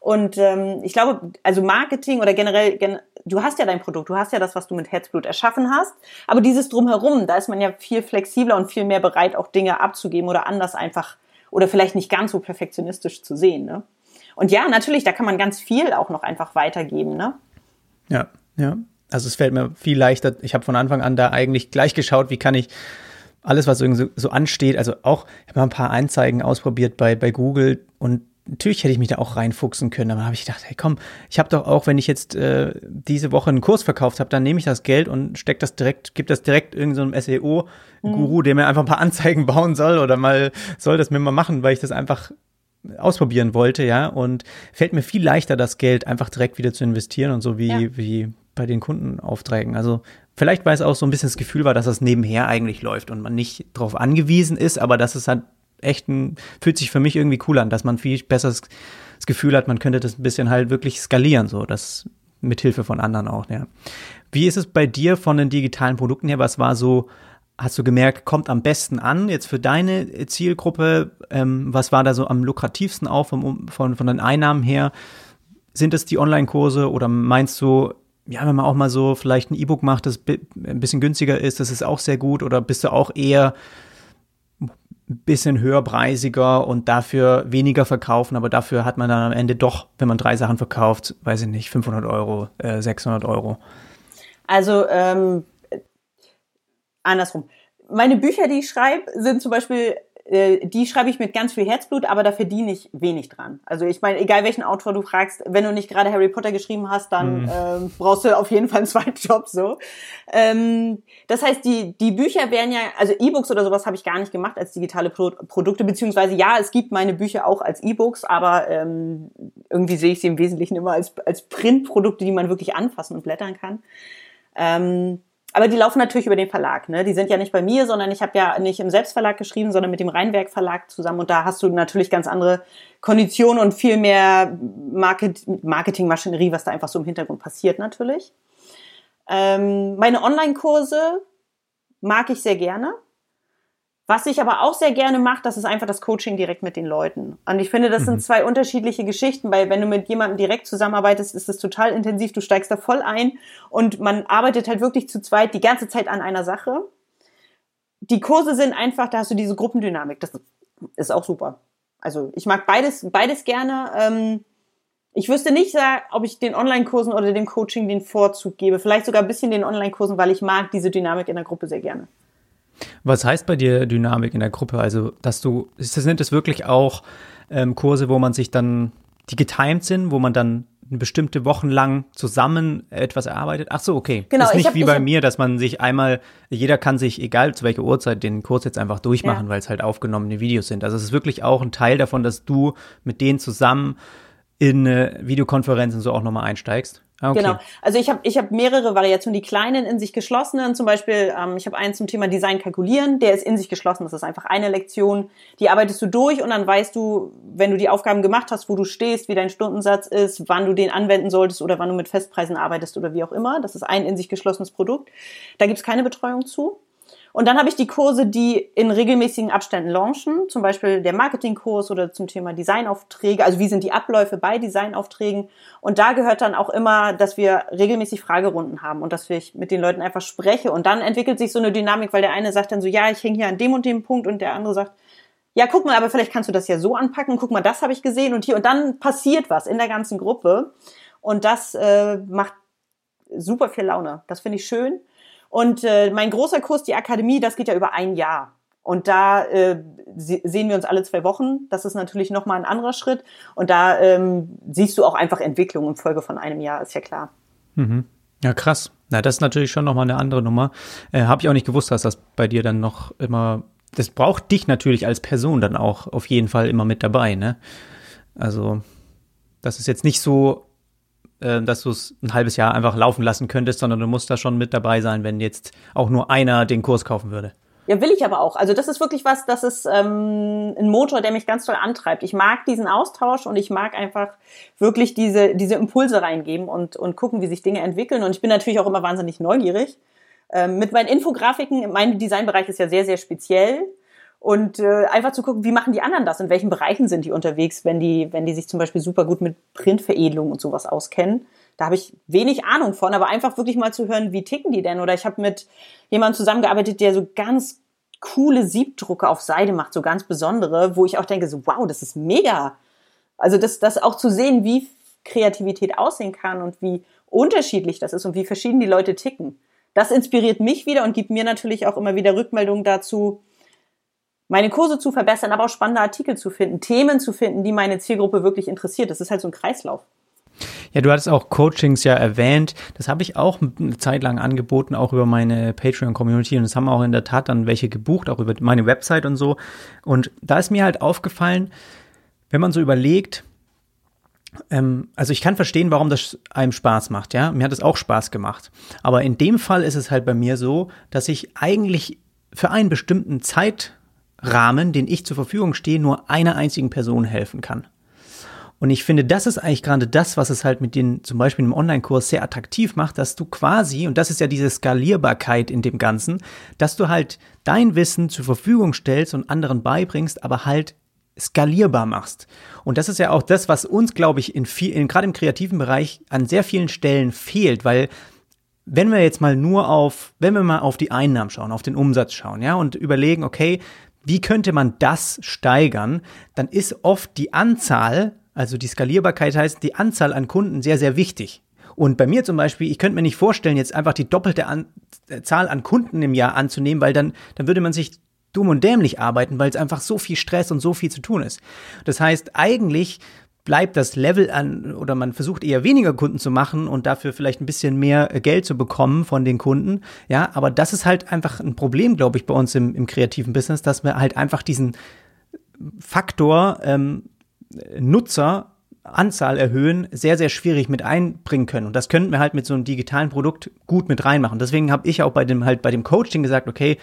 Und ähm, ich glaube, also Marketing oder generell, gen du hast ja dein Produkt, du hast ja das, was du mit Herzblut erschaffen hast. Aber dieses drumherum, da ist man ja viel flexibler und viel mehr bereit, auch Dinge abzugeben oder anders einfach oder vielleicht nicht ganz so perfektionistisch zu sehen. Ne? Und ja, natürlich, da kann man ganz viel auch noch einfach weitergeben. Ne? Ja, ja. Also es fällt mir viel leichter. Ich habe von Anfang an da eigentlich gleich geschaut, wie kann ich alles, was irgendwie so, ansteht, also auch, ich habe mal ein paar Anzeigen ausprobiert bei, bei Google und natürlich hätte ich mich da auch reinfuchsen können, aber habe ich gedacht, hey komm, ich habe doch auch, wenn ich jetzt äh, diese Woche einen Kurs verkauft habe, dann nehme ich das Geld und steck das direkt, gebe das direkt irgendeinem so SEO-Guru, mhm. der mir einfach ein paar [LAUGHS] Anzeigen bauen soll oder mal soll das mir mal machen, weil ich das einfach ausprobieren wollte, ja. Und fällt mir viel leichter, das Geld einfach direkt wieder zu investieren und so wie, ja. wie bei den Kundenaufträgen. Also vielleicht, weil es auch so ein bisschen das Gefühl war, dass das nebenher eigentlich läuft und man nicht darauf angewiesen ist, aber dass es halt echt ein, fühlt sich für mich irgendwie cool an, dass man viel besseres das Gefühl hat, man könnte das ein bisschen halt wirklich skalieren, so, das mit Hilfe von anderen auch, ja. Wie ist es bei dir von den digitalen Produkten her? Was war so, hast du gemerkt, kommt am besten an jetzt für deine Zielgruppe? Ähm, was war da so am lukrativsten auch vom, von, von den Einnahmen her? Sind es die Online-Kurse oder meinst du, ja, wenn man auch mal so vielleicht ein E-Book macht, das ein bisschen günstiger ist, das ist auch sehr gut oder bist du auch eher bisschen höherpreisiger und dafür weniger verkaufen, aber dafür hat man dann am Ende doch, wenn man drei Sachen verkauft, weiß ich nicht, 500 Euro, äh, 600 Euro. Also ähm, andersrum. Meine Bücher, die ich schreibe, sind zum Beispiel äh, die schreibe ich mit ganz viel Herzblut, aber da verdiene ich wenig dran. Also ich meine, egal welchen Autor du fragst, wenn du nicht gerade Harry Potter geschrieben hast, dann mhm. ähm, brauchst du auf jeden Fall einen zweiten Job so. Ähm, das heißt, die, die Bücher wären ja, also E-Books oder sowas habe ich gar nicht gemacht als digitale Pro Produkte, beziehungsweise ja, es gibt meine Bücher auch als E-Books, aber ähm, irgendwie sehe ich sie im Wesentlichen immer als, als Printprodukte, die man wirklich anfassen und blättern kann. Ähm, aber die laufen natürlich über den Verlag. Ne? Die sind ja nicht bei mir, sondern ich habe ja nicht im Selbstverlag geschrieben, sondern mit dem Rheinwerk Verlag zusammen. Und da hast du natürlich ganz andere Konditionen und viel mehr Market Marketingmaschinerie, was da einfach so im Hintergrund passiert natürlich. Ähm, meine Online-Kurse mag ich sehr gerne. Was ich aber auch sehr gerne mache, das ist einfach das Coaching direkt mit den Leuten. Und ich finde, das mhm. sind zwei unterschiedliche Geschichten, weil wenn du mit jemandem direkt zusammenarbeitest, ist es total intensiv, du steigst da voll ein und man arbeitet halt wirklich zu zweit die ganze Zeit an einer Sache. Die Kurse sind einfach, da hast du diese Gruppendynamik, das ist auch super. Also ich mag beides, beides gerne. Ähm, ich wüsste nicht, ob ich den Online-Kursen oder dem Coaching den Vorzug gebe. Vielleicht sogar ein bisschen den Online-Kursen, weil ich mag diese Dynamik in der Gruppe sehr gerne. Was heißt bei dir Dynamik in der Gruppe? Also, dass du, sind es wirklich auch ähm, Kurse, wo man sich dann, die getimed sind, wo man dann bestimmte Wochen lang zusammen etwas erarbeitet? Ach so, okay. Genau. Ist nicht hab, wie bei hab, mir, dass man sich einmal, jeder kann sich, egal zu welcher Uhrzeit, den Kurs jetzt einfach durchmachen, ja. weil es halt aufgenommene Videos sind. Also es ist wirklich auch ein Teil davon, dass du mit denen zusammen in äh, Videokonferenzen so auch nochmal einsteigst. Ah, okay. Genau. Also ich habe ich hab mehrere Variationen. Die kleinen in sich geschlossenen, zum Beispiel, ähm, ich habe einen zum Thema Design kalkulieren, der ist in sich geschlossen. Das ist einfach eine Lektion. Die arbeitest du durch und dann weißt du, wenn du die Aufgaben gemacht hast, wo du stehst, wie dein Stundensatz ist, wann du den anwenden solltest oder wann du mit Festpreisen arbeitest oder wie auch immer. Das ist ein in sich geschlossenes Produkt. Da gibt's keine Betreuung zu. Und dann habe ich die Kurse, die in regelmäßigen Abständen launchen, zum Beispiel der Marketingkurs oder zum Thema Designaufträge, also wie sind die Abläufe bei Designaufträgen. Und da gehört dann auch immer, dass wir regelmäßig Fragerunden haben und dass ich mit den Leuten einfach spreche. Und dann entwickelt sich so eine Dynamik, weil der eine sagt dann so, ja, ich hänge hier an dem und dem Punkt und der andere sagt, ja, guck mal, aber vielleicht kannst du das ja so anpacken, guck mal, das habe ich gesehen und hier und dann passiert was in der ganzen Gruppe. Und das äh, macht super viel Laune. Das finde ich schön. Und äh, mein großer Kurs, die Akademie, das geht ja über ein Jahr. Und da äh, sehen wir uns alle zwei Wochen. Das ist natürlich nochmal ein anderer Schritt. Und da ähm, siehst du auch einfach Entwicklung in Folge von einem Jahr, ist ja klar. Mhm. Ja, krass. Na, das ist natürlich schon nochmal eine andere Nummer. Äh, Habe ich auch nicht gewusst, dass das bei dir dann noch immer. Das braucht dich natürlich als Person dann auch auf jeden Fall immer mit dabei, ne? Also, das ist jetzt nicht so, äh, dass du es ein halbes Jahr einfach laufen lassen könntest, sondern du musst da schon mit dabei sein, wenn jetzt auch nur einer den Kurs kaufen würde. Ja, will ich aber auch. Also das ist wirklich was, das ist ähm, ein Motor, der mich ganz toll antreibt. Ich mag diesen Austausch und ich mag einfach wirklich diese, diese Impulse reingeben und, und gucken, wie sich Dinge entwickeln. Und ich bin natürlich auch immer wahnsinnig neugierig. Ähm, mit meinen Infografiken, mein Designbereich ist ja sehr, sehr speziell. Und äh, einfach zu gucken, wie machen die anderen das? In welchen Bereichen sind die unterwegs, wenn die, wenn die sich zum Beispiel super gut mit Printveredelung und sowas auskennen. Da habe ich wenig Ahnung von, aber einfach wirklich mal zu hören, wie ticken die denn? Oder ich habe mit jemandem zusammengearbeitet, der so ganz coole Siebdrucke auf Seide macht, so ganz besondere, wo ich auch denke, so wow, das ist mega. Also das, das auch zu sehen, wie Kreativität aussehen kann und wie unterschiedlich das ist und wie verschieden die Leute ticken. Das inspiriert mich wieder und gibt mir natürlich auch immer wieder Rückmeldungen dazu, meine Kurse zu verbessern, aber auch spannende Artikel zu finden, Themen zu finden, die meine Zielgruppe wirklich interessiert. Das ist halt so ein Kreislauf. Ja, du hattest auch Coachings ja erwähnt. Das habe ich auch eine Zeit lang angeboten, auch über meine Patreon-Community. Und das haben auch in der Tat dann welche gebucht, auch über meine Website und so. Und da ist mir halt aufgefallen, wenn man so überlegt, ähm, also ich kann verstehen, warum das einem Spaß macht, ja. Mir hat es auch Spaß gemacht. Aber in dem Fall ist es halt bei mir so, dass ich eigentlich für einen bestimmten Zeitrahmen, den ich zur Verfügung stehe, nur einer einzigen Person helfen kann. Und ich finde, das ist eigentlich gerade das, was es halt mit den, zum Beispiel im Online-Kurs sehr attraktiv macht, dass du quasi, und das ist ja diese Skalierbarkeit in dem Ganzen, dass du halt dein Wissen zur Verfügung stellst und anderen beibringst, aber halt skalierbar machst. Und das ist ja auch das, was uns, glaube ich, in viel, in, gerade im kreativen Bereich an sehr vielen Stellen fehlt, weil wenn wir jetzt mal nur auf, wenn wir mal auf die Einnahmen schauen, auf den Umsatz schauen, ja, und überlegen, okay, wie könnte man das steigern, dann ist oft die Anzahl also die Skalierbarkeit heißt, die Anzahl an Kunden sehr, sehr wichtig. Und bei mir zum Beispiel, ich könnte mir nicht vorstellen, jetzt einfach die doppelte an äh, Zahl an Kunden im Jahr anzunehmen, weil dann, dann würde man sich dumm und dämlich arbeiten, weil es einfach so viel Stress und so viel zu tun ist. Das heißt, eigentlich bleibt das Level an oder man versucht eher weniger Kunden zu machen und dafür vielleicht ein bisschen mehr äh, Geld zu bekommen von den Kunden. Ja, aber das ist halt einfach ein Problem, glaube ich, bei uns im, im kreativen Business, dass wir halt einfach diesen Faktor ähm, Nutzeranzahl erhöhen, sehr, sehr schwierig mit einbringen können. Und das könnten wir halt mit so einem digitalen Produkt gut mit reinmachen. Deswegen habe ich auch bei dem halt bei dem Coaching gesagt, okay,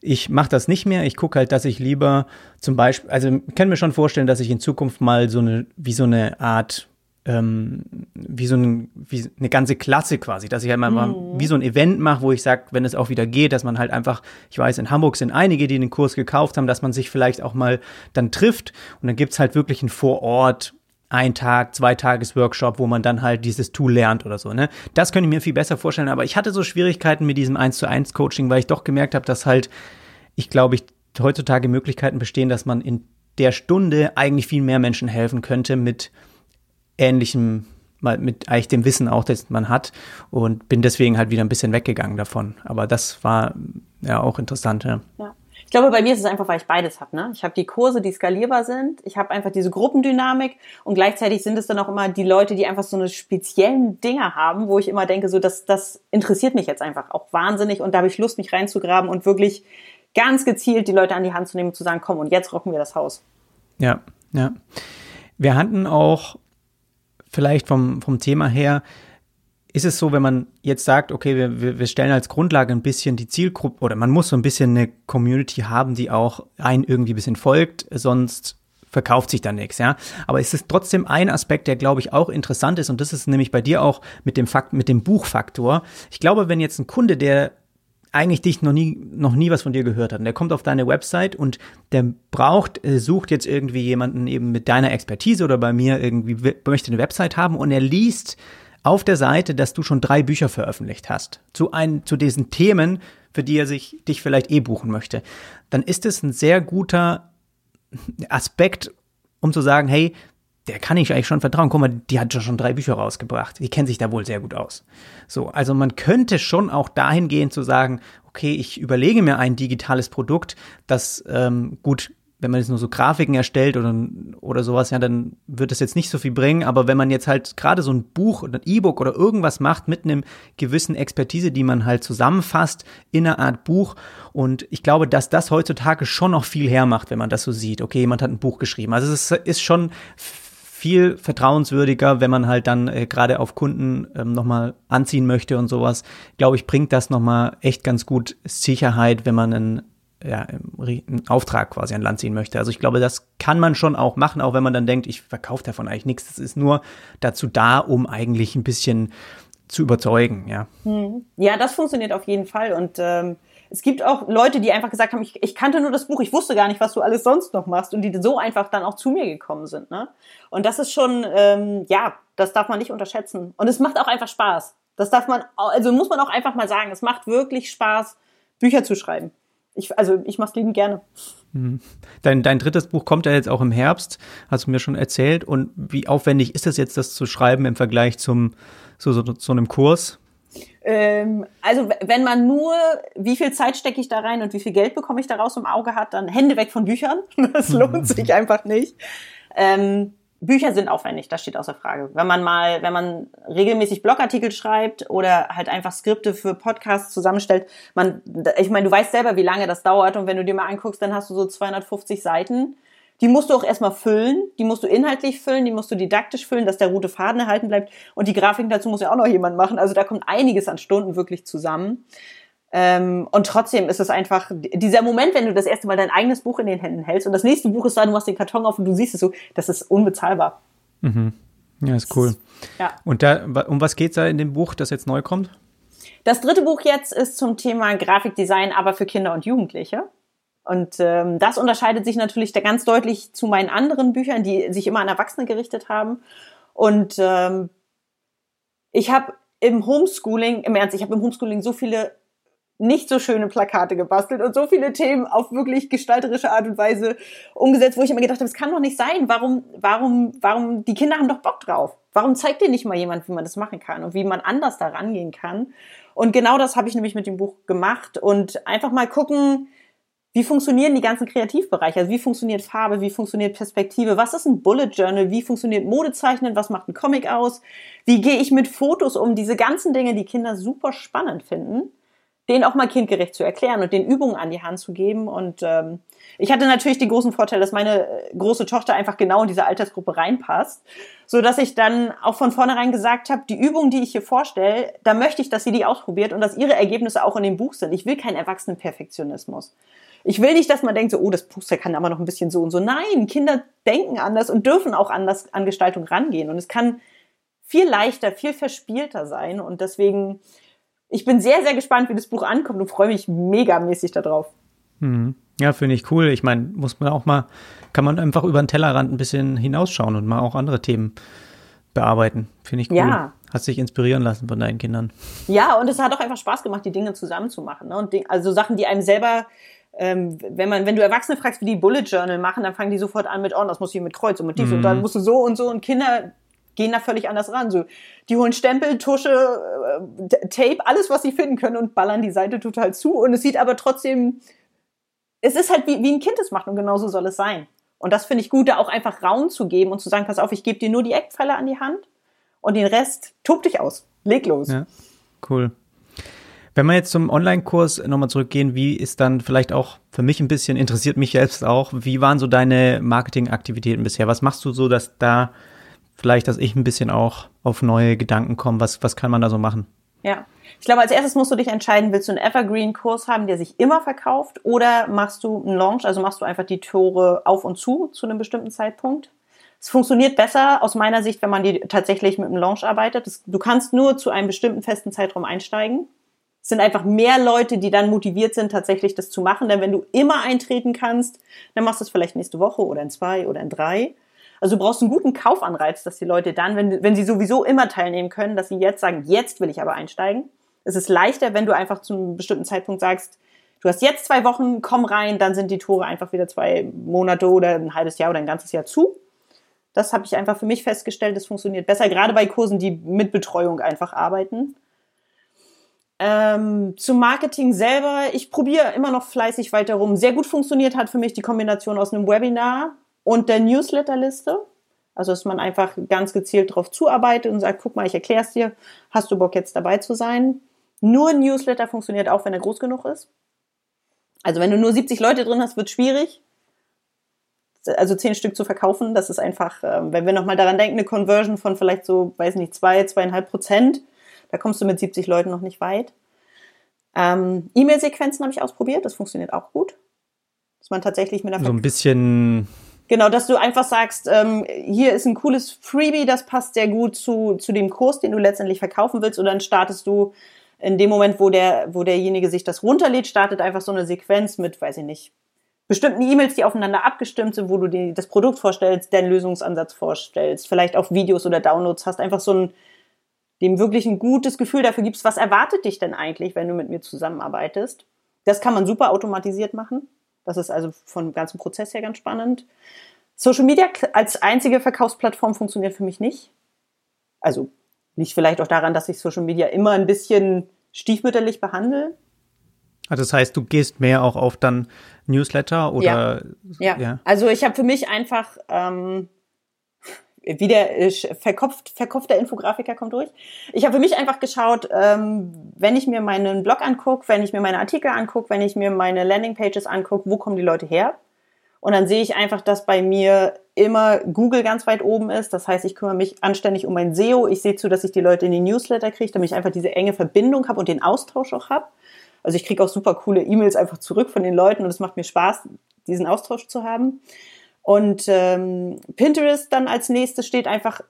ich mache das nicht mehr. Ich gucke halt, dass ich lieber zum Beispiel, also kann mir schon vorstellen, dass ich in Zukunft mal so eine, wie so eine Art ähm, wie so ein, wie eine ganze Klasse quasi, dass ich halt mal, mhm. wie so ein Event mache, wo ich sage, wenn es auch wieder geht, dass man halt einfach, ich weiß, in Hamburg sind einige, die den Kurs gekauft haben, dass man sich vielleicht auch mal dann trifft und dann gibt's halt wirklich einen Vorort ein Tag, zwei Tages Workshop, wo man dann halt dieses Tool lernt oder so, ne? Das könnte ich mir viel besser vorstellen, aber ich hatte so Schwierigkeiten mit diesem 1 zu 1 Coaching, weil ich doch gemerkt habe, dass halt, ich glaube, ich heutzutage Möglichkeiten bestehen, dass man in der Stunde eigentlich viel mehr Menschen helfen könnte mit ähnlichem, mit eigentlich dem Wissen auch, das man hat und bin deswegen halt wieder ein bisschen weggegangen davon. Aber das war ja auch interessant. Ja. ja. Ich glaube, bei mir ist es einfach, weil ich beides habe. Ne? Ich habe die Kurse, die skalierbar sind. Ich habe einfach diese Gruppendynamik und gleichzeitig sind es dann auch immer die Leute, die einfach so eine speziellen Dinge haben, wo ich immer denke, so das, das interessiert mich jetzt einfach auch wahnsinnig und da habe ich Lust, mich reinzugraben und wirklich ganz gezielt die Leute an die Hand zu nehmen und zu sagen, komm und jetzt rocken wir das Haus. Ja, ja. Wir hatten auch vielleicht vom, vom Thema her, ist es so, wenn man jetzt sagt, okay, wir, wir stellen als Grundlage ein bisschen die Zielgruppe oder man muss so ein bisschen eine Community haben, die auch einen irgendwie ein bisschen folgt, sonst verkauft sich da nichts, ja. Aber es ist trotzdem ein Aspekt, der glaube ich auch interessant ist und das ist nämlich bei dir auch mit dem Fakt, mit dem Buchfaktor. Ich glaube, wenn jetzt ein Kunde, der eigentlich dich noch nie, noch nie was von dir gehört hat. Und der kommt auf deine Website und der braucht, äh, sucht jetzt irgendwie jemanden eben mit deiner Expertise oder bei mir irgendwie möchte eine Website haben und er liest auf der Seite, dass du schon drei Bücher veröffentlicht hast zu ein, zu diesen Themen, für die er sich dich vielleicht eh buchen möchte. Dann ist es ein sehr guter Aspekt, um zu sagen, hey, der kann ich eigentlich schon vertrauen. Guck mal, die hat schon drei Bücher rausgebracht. Die kennt sich da wohl sehr gut aus. So, also man könnte schon auch dahin gehen zu sagen, okay, ich überlege mir ein digitales Produkt, das ähm, gut wenn man jetzt nur so Grafiken erstellt oder, oder sowas, ja, dann wird das jetzt nicht so viel bringen. Aber wenn man jetzt halt gerade so ein Buch oder ein E-Book oder irgendwas macht mit einem gewissen Expertise, die man halt zusammenfasst in einer Art Buch. Und ich glaube, dass das heutzutage schon noch viel hermacht, wenn man das so sieht. Okay, jemand hat ein Buch geschrieben. Also es ist, schon viel vertrauenswürdiger, wenn man halt dann äh, gerade auf Kunden ähm, nochmal anziehen möchte und sowas. Glaube ich, bringt das nochmal echt ganz gut Sicherheit, wenn man einen ja, einen Auftrag quasi an Land ziehen möchte. Also ich glaube, das kann man schon auch machen, auch wenn man dann denkt, ich verkaufe davon eigentlich nichts. Das ist nur dazu da, um eigentlich ein bisschen zu überzeugen, ja. Hm. Ja, das funktioniert auf jeden Fall. Und ähm, es gibt auch Leute, die einfach gesagt haben, ich, ich kannte nur das Buch, ich wusste gar nicht, was du alles sonst noch machst und die so einfach dann auch zu mir gekommen sind. Ne? Und das ist schon, ähm, ja, das darf man nicht unterschätzen. Und es macht auch einfach Spaß. Das darf man, also muss man auch einfach mal sagen, es macht wirklich Spaß, Bücher zu schreiben ich, also ich mache es liebend gerne. Mhm. Dein, dein drittes Buch kommt ja jetzt auch im Herbst, hast du mir schon erzählt. Und wie aufwendig ist es jetzt, das zu schreiben im Vergleich zum so, so, so einem Kurs? Ähm, also wenn man nur, wie viel Zeit stecke ich da rein und wie viel Geld bekomme ich daraus im Auge hat, dann Hände weg von Büchern. [LAUGHS] Das lohnt sich einfach nicht. Ähm, Bücher sind aufwendig, das steht außer Frage. Wenn man mal, wenn man regelmäßig Blogartikel schreibt oder halt einfach Skripte für Podcasts zusammenstellt, man, ich meine, du weißt selber, wie lange das dauert und wenn du dir mal anguckst, dann hast du so 250 Seiten. Die musst du auch erstmal füllen, die musst du inhaltlich füllen, die musst du didaktisch füllen, dass der rote Faden erhalten bleibt und die Grafiken dazu muss ja auch noch jemand machen. Also da kommt einiges an Stunden wirklich zusammen. Ähm, und trotzdem ist es einfach dieser Moment, wenn du das erste Mal dein eigenes Buch in den Händen hältst und das nächste Buch ist da, du machst den Karton auf und du siehst es so, das ist unbezahlbar. Mhm. Ja, ist cool. Ja. Und da, um was geht's da in dem Buch, das jetzt neu kommt? Das dritte Buch jetzt ist zum Thema Grafikdesign, aber für Kinder und Jugendliche. Und ähm, das unterscheidet sich natürlich da ganz deutlich zu meinen anderen Büchern, die sich immer an Erwachsene gerichtet haben. Und ähm, ich habe im Homeschooling, im Ernst, ich habe im Homeschooling so viele nicht so schöne Plakate gebastelt und so viele Themen auf wirklich gestalterische Art und Weise umgesetzt, wo ich immer gedacht habe, es kann doch nicht sein. Warum, warum, warum, die Kinder haben doch Bock drauf. Warum zeigt dir nicht mal jemand, wie man das machen kann und wie man anders da rangehen kann? Und genau das habe ich nämlich mit dem Buch gemacht und einfach mal gucken, wie funktionieren die ganzen Kreativbereiche? Also wie funktioniert Farbe? Wie funktioniert Perspektive? Was ist ein Bullet Journal? Wie funktioniert Modezeichnen? Was macht ein Comic aus? Wie gehe ich mit Fotos um? Diese ganzen Dinge, die Kinder super spannend finden den auch mal kindgerecht zu erklären und den Übungen an die Hand zu geben. Und ähm, ich hatte natürlich den großen Vorteil, dass meine äh, große Tochter einfach genau in diese Altersgruppe reinpasst, so dass ich dann auch von vornherein gesagt habe, die Übungen, die ich hier vorstelle, da möchte ich, dass sie die ausprobiert und dass ihre Ergebnisse auch in dem Buch sind. Ich will keinen Erwachsenenperfektionismus. Ich will nicht, dass man denkt, so, oh, das Poster kann aber noch ein bisschen so und so. Nein, Kinder denken anders und dürfen auch anders an Gestaltung rangehen. Und es kann viel leichter, viel verspielter sein. Und deswegen ich bin sehr, sehr gespannt, wie das Buch ankommt und freue mich megamäßig darauf. Mhm. Ja, finde ich cool. Ich meine, muss man auch mal, kann man einfach über den Tellerrand ein bisschen hinausschauen und mal auch andere Themen bearbeiten. Finde ich cool. Ja. Hat sich inspirieren lassen von deinen Kindern. Ja, und es hat auch einfach Spaß gemacht, die Dinge zusammenzumachen. Ne? Und also Sachen, die einem selber, ähm, wenn man, wenn du Erwachsene fragst, wie die Bullet Journal machen, dann fangen die sofort an mit, oh, das muss ich mit Kreuz und mit dies mhm. und dann musst du so und so und Kinder gehen da völlig anders ran. So, die holen Stempel, Tusche, äh, Tape, alles, was sie finden können und ballern die Seite total zu. Und es sieht aber trotzdem, es ist halt wie, wie ein Kind es macht und genauso soll es sein. Und das finde ich gut, da auch einfach Raum zu geben und zu sagen, pass auf, ich gebe dir nur die Eckpfeile an die Hand und den Rest tob dich aus. Leg los. Ja, cool. Wenn wir jetzt zum Online-Kurs nochmal zurückgehen, wie ist dann vielleicht auch für mich ein bisschen, interessiert mich selbst auch, wie waren so deine Marketingaktivitäten bisher? Was machst du so, dass da vielleicht, dass ich ein bisschen auch auf neue Gedanken komme. Was, was kann man da so machen? Ja, ich glaube, als erstes musst du dich entscheiden, willst du einen Evergreen-Kurs haben, der sich immer verkauft, oder machst du einen Launch, also machst du einfach die Tore auf und zu zu einem bestimmten Zeitpunkt. Es funktioniert besser aus meiner Sicht, wenn man die tatsächlich mit einem Launch arbeitet. Das, du kannst nur zu einem bestimmten festen Zeitraum einsteigen. Es sind einfach mehr Leute, die dann motiviert sind, tatsächlich das zu machen. Denn wenn du immer eintreten kannst, dann machst du es vielleicht nächste Woche oder in zwei oder in drei. Also du brauchst einen guten Kaufanreiz, dass die Leute dann, wenn, wenn sie sowieso immer teilnehmen können, dass sie jetzt sagen, jetzt will ich aber einsteigen. Es ist leichter, wenn du einfach zu einem bestimmten Zeitpunkt sagst, du hast jetzt zwei Wochen, komm rein, dann sind die Tore einfach wieder zwei Monate oder ein halbes Jahr oder ein ganzes Jahr zu. Das habe ich einfach für mich festgestellt, das funktioniert besser, gerade bei Kursen, die mit Betreuung einfach arbeiten. Ähm, zum Marketing selber, ich probiere immer noch fleißig weiter rum. Sehr gut funktioniert hat für mich die Kombination aus einem Webinar und der Newsletterliste. Also, dass man einfach ganz gezielt darauf zuarbeitet und sagt, guck mal, ich erkläre es dir, hast du Bock jetzt dabei zu sein? Nur ein Newsletter funktioniert auch, wenn er groß genug ist. Also, wenn du nur 70 Leute drin hast, wird es schwierig. Also zehn Stück zu verkaufen, das ist einfach, ähm, wenn wir nochmal daran denken, eine Conversion von vielleicht so, weiß nicht, zwei, zweieinhalb Prozent, da kommst du mit 70 Leuten noch nicht weit. Ähm, E-Mail-Sequenzen habe ich ausprobiert, das funktioniert auch gut. Dass man tatsächlich mit einer So ein bisschen. Genau, dass du einfach sagst, ähm, hier ist ein cooles Freebie, das passt sehr gut zu, zu dem Kurs, den du letztendlich verkaufen willst, und dann startest du in dem Moment, wo der, wo derjenige sich das runterlädt, startet einfach so eine Sequenz mit, weiß ich nicht, bestimmten E-Mails, die aufeinander abgestimmt sind, wo du dir das Produkt vorstellst, deinen Lösungsansatz vorstellst, vielleicht auch Videos oder Downloads hast, einfach so ein dem wirklich ein gutes Gefühl dafür gibst, was erwartet dich denn eigentlich, wenn du mit mir zusammenarbeitest. Das kann man super automatisiert machen. Das ist also vom ganzen Prozess her ganz spannend. Social Media als einzige Verkaufsplattform funktioniert für mich nicht. Also liegt vielleicht auch daran, dass ich Social Media immer ein bisschen stiefmütterlich behandle. Also das heißt, du gehst mehr auch auf dann Newsletter oder ja, ja. ja. also ich habe für mich einfach ähm, wie der äh, verkopft, verkopfter Infografiker kommt durch. Ich habe für mich einfach geschaut, ähm, wenn ich mir meinen Blog angucke, wenn ich mir meine Artikel angucke, wenn ich mir meine Landingpages angucke, wo kommen die Leute her? Und dann sehe ich einfach, dass bei mir immer Google ganz weit oben ist. Das heißt, ich kümmere mich anständig um mein SEO. Ich sehe zu, dass ich die Leute in die Newsletter kriege, damit ich einfach diese enge Verbindung habe und den Austausch auch habe. Also ich kriege auch super coole E-Mails einfach zurück von den Leuten und es macht mir Spaß, diesen Austausch zu haben. Und ähm, Pinterest dann als nächstes steht einfach,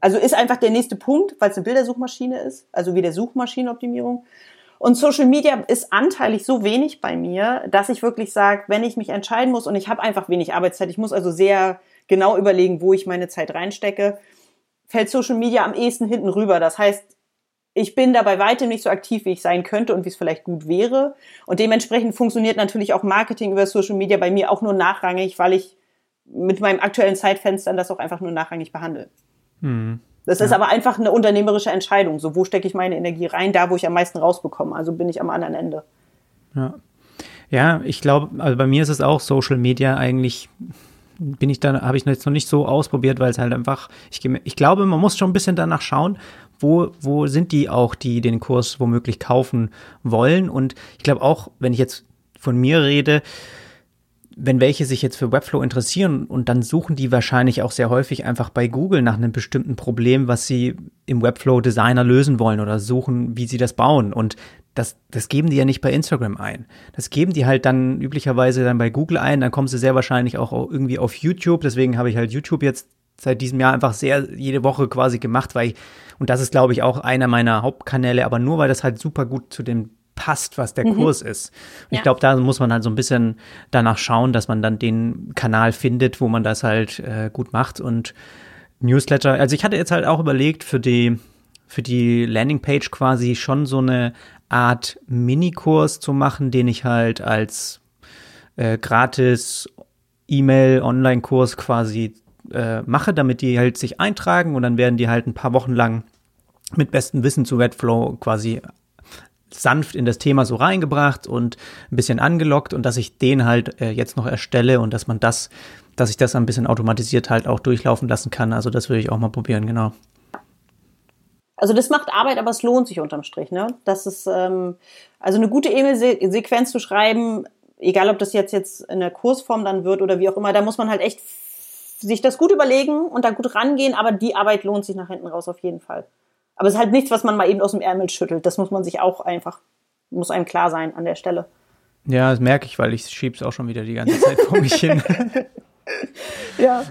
also ist einfach der nächste Punkt, weil es eine Bildersuchmaschine ist, also wie der Suchmaschinenoptimierung. Und Social Media ist anteilig so wenig bei mir, dass ich wirklich sage, wenn ich mich entscheiden muss und ich habe einfach wenig Arbeitszeit, ich muss also sehr genau überlegen, wo ich meine Zeit reinstecke, fällt Social Media am ehesten hinten rüber. Das heißt, ich bin da bei weitem nicht so aktiv, wie ich sein könnte und wie es vielleicht gut wäre. Und dementsprechend funktioniert natürlich auch Marketing über Social Media bei mir auch nur nachrangig, weil ich mit meinem aktuellen Zeitfenster das auch einfach nur nachrangig behandeln. Hm. Das ja. ist aber einfach eine unternehmerische Entscheidung. So, wo stecke ich meine Energie rein? Da, wo ich am meisten rausbekomme. Also bin ich am anderen Ende. Ja. Ja, ich glaube, also bei mir ist es auch Social Media eigentlich bin ich da, habe ich jetzt noch nicht so ausprobiert, weil es halt einfach, ich, ich glaube, man muss schon ein bisschen danach schauen, wo, wo sind die auch, die den Kurs womöglich kaufen wollen. Und ich glaube auch, wenn ich jetzt von mir rede, wenn welche sich jetzt für Webflow interessieren und dann suchen die wahrscheinlich auch sehr häufig einfach bei Google nach einem bestimmten Problem, was sie im Webflow Designer lösen wollen oder suchen, wie sie das bauen. Und das, das geben die ja nicht bei Instagram ein. Das geben die halt dann üblicherweise dann bei Google ein. Dann kommen sie sehr wahrscheinlich auch irgendwie auf YouTube. Deswegen habe ich halt YouTube jetzt seit diesem Jahr einfach sehr jede Woche quasi gemacht, weil ich, und das ist glaube ich auch einer meiner Hauptkanäle, aber nur weil das halt super gut zu dem passt, was der mhm. Kurs ist. Ja. ich glaube, da muss man halt so ein bisschen danach schauen, dass man dann den Kanal findet, wo man das halt äh, gut macht und Newsletter. Also ich hatte jetzt halt auch überlegt, für die, für die Landingpage quasi schon so eine Art Minikurs zu machen, den ich halt als äh, gratis E-Mail-Online-Kurs quasi äh, mache, damit die halt sich eintragen und dann werden die halt ein paar Wochen lang mit bestem Wissen zu Redflow quasi sanft in das Thema so reingebracht und ein bisschen angelockt und dass ich den halt äh, jetzt noch erstelle und dass man das, dass ich das ein bisschen automatisiert halt auch durchlaufen lassen kann. Also das würde ich auch mal probieren, genau. Also das macht Arbeit, aber es lohnt sich unterm Strich, ne? Das ist ähm, also eine gute E-Mail-Sequenz zu schreiben, egal ob das jetzt jetzt in der Kursform dann wird oder wie auch immer, da muss man halt echt sich das gut überlegen und da gut rangehen, aber die Arbeit lohnt sich nach hinten raus auf jeden Fall. Aber es ist halt nichts, was man mal eben aus dem Ärmel schüttelt. Das muss man sich auch einfach, muss einem klar sein an der Stelle. Ja, das merke ich, weil ich schieb's auch schon wieder die ganze Zeit vor mich hin. [LAUGHS] ja.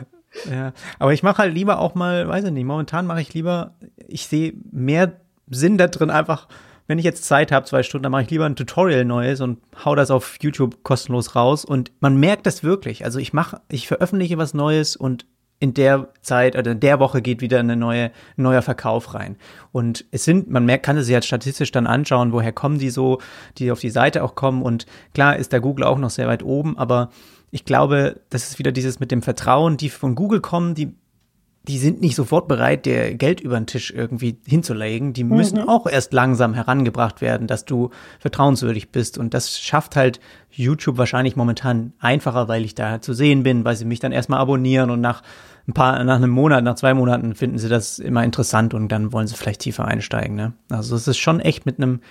Ja, aber ich mache halt lieber auch mal, weiß ich nicht, momentan mache ich lieber, ich sehe mehr Sinn da drin, einfach, wenn ich jetzt Zeit habe, zwei Stunden, dann mache ich lieber ein Tutorial Neues und hau das auf YouTube kostenlos raus und man merkt das wirklich. Also ich mache, ich veröffentliche was Neues und in der Zeit oder in der Woche geht wieder eine neue, neuer Verkauf rein. Und es sind, man merkt, kann es sich jetzt statistisch dann anschauen, woher kommen die so, die auf die Seite auch kommen. Und klar ist der Google auch noch sehr weit oben, aber ich glaube, das ist wieder dieses mit dem Vertrauen, die von Google kommen, die die sind nicht sofort bereit, dir Geld über den Tisch irgendwie hinzulegen. Die müssen mhm. auch erst langsam herangebracht werden, dass du vertrauenswürdig bist. Und das schafft halt YouTube wahrscheinlich momentan einfacher, weil ich da zu sehen bin, weil sie mich dann erstmal abonnieren und nach ein paar, nach einem Monat, nach zwei Monaten finden sie das immer interessant und dann wollen sie vielleicht tiefer einsteigen. Ne? Also es ist schon echt mit einem,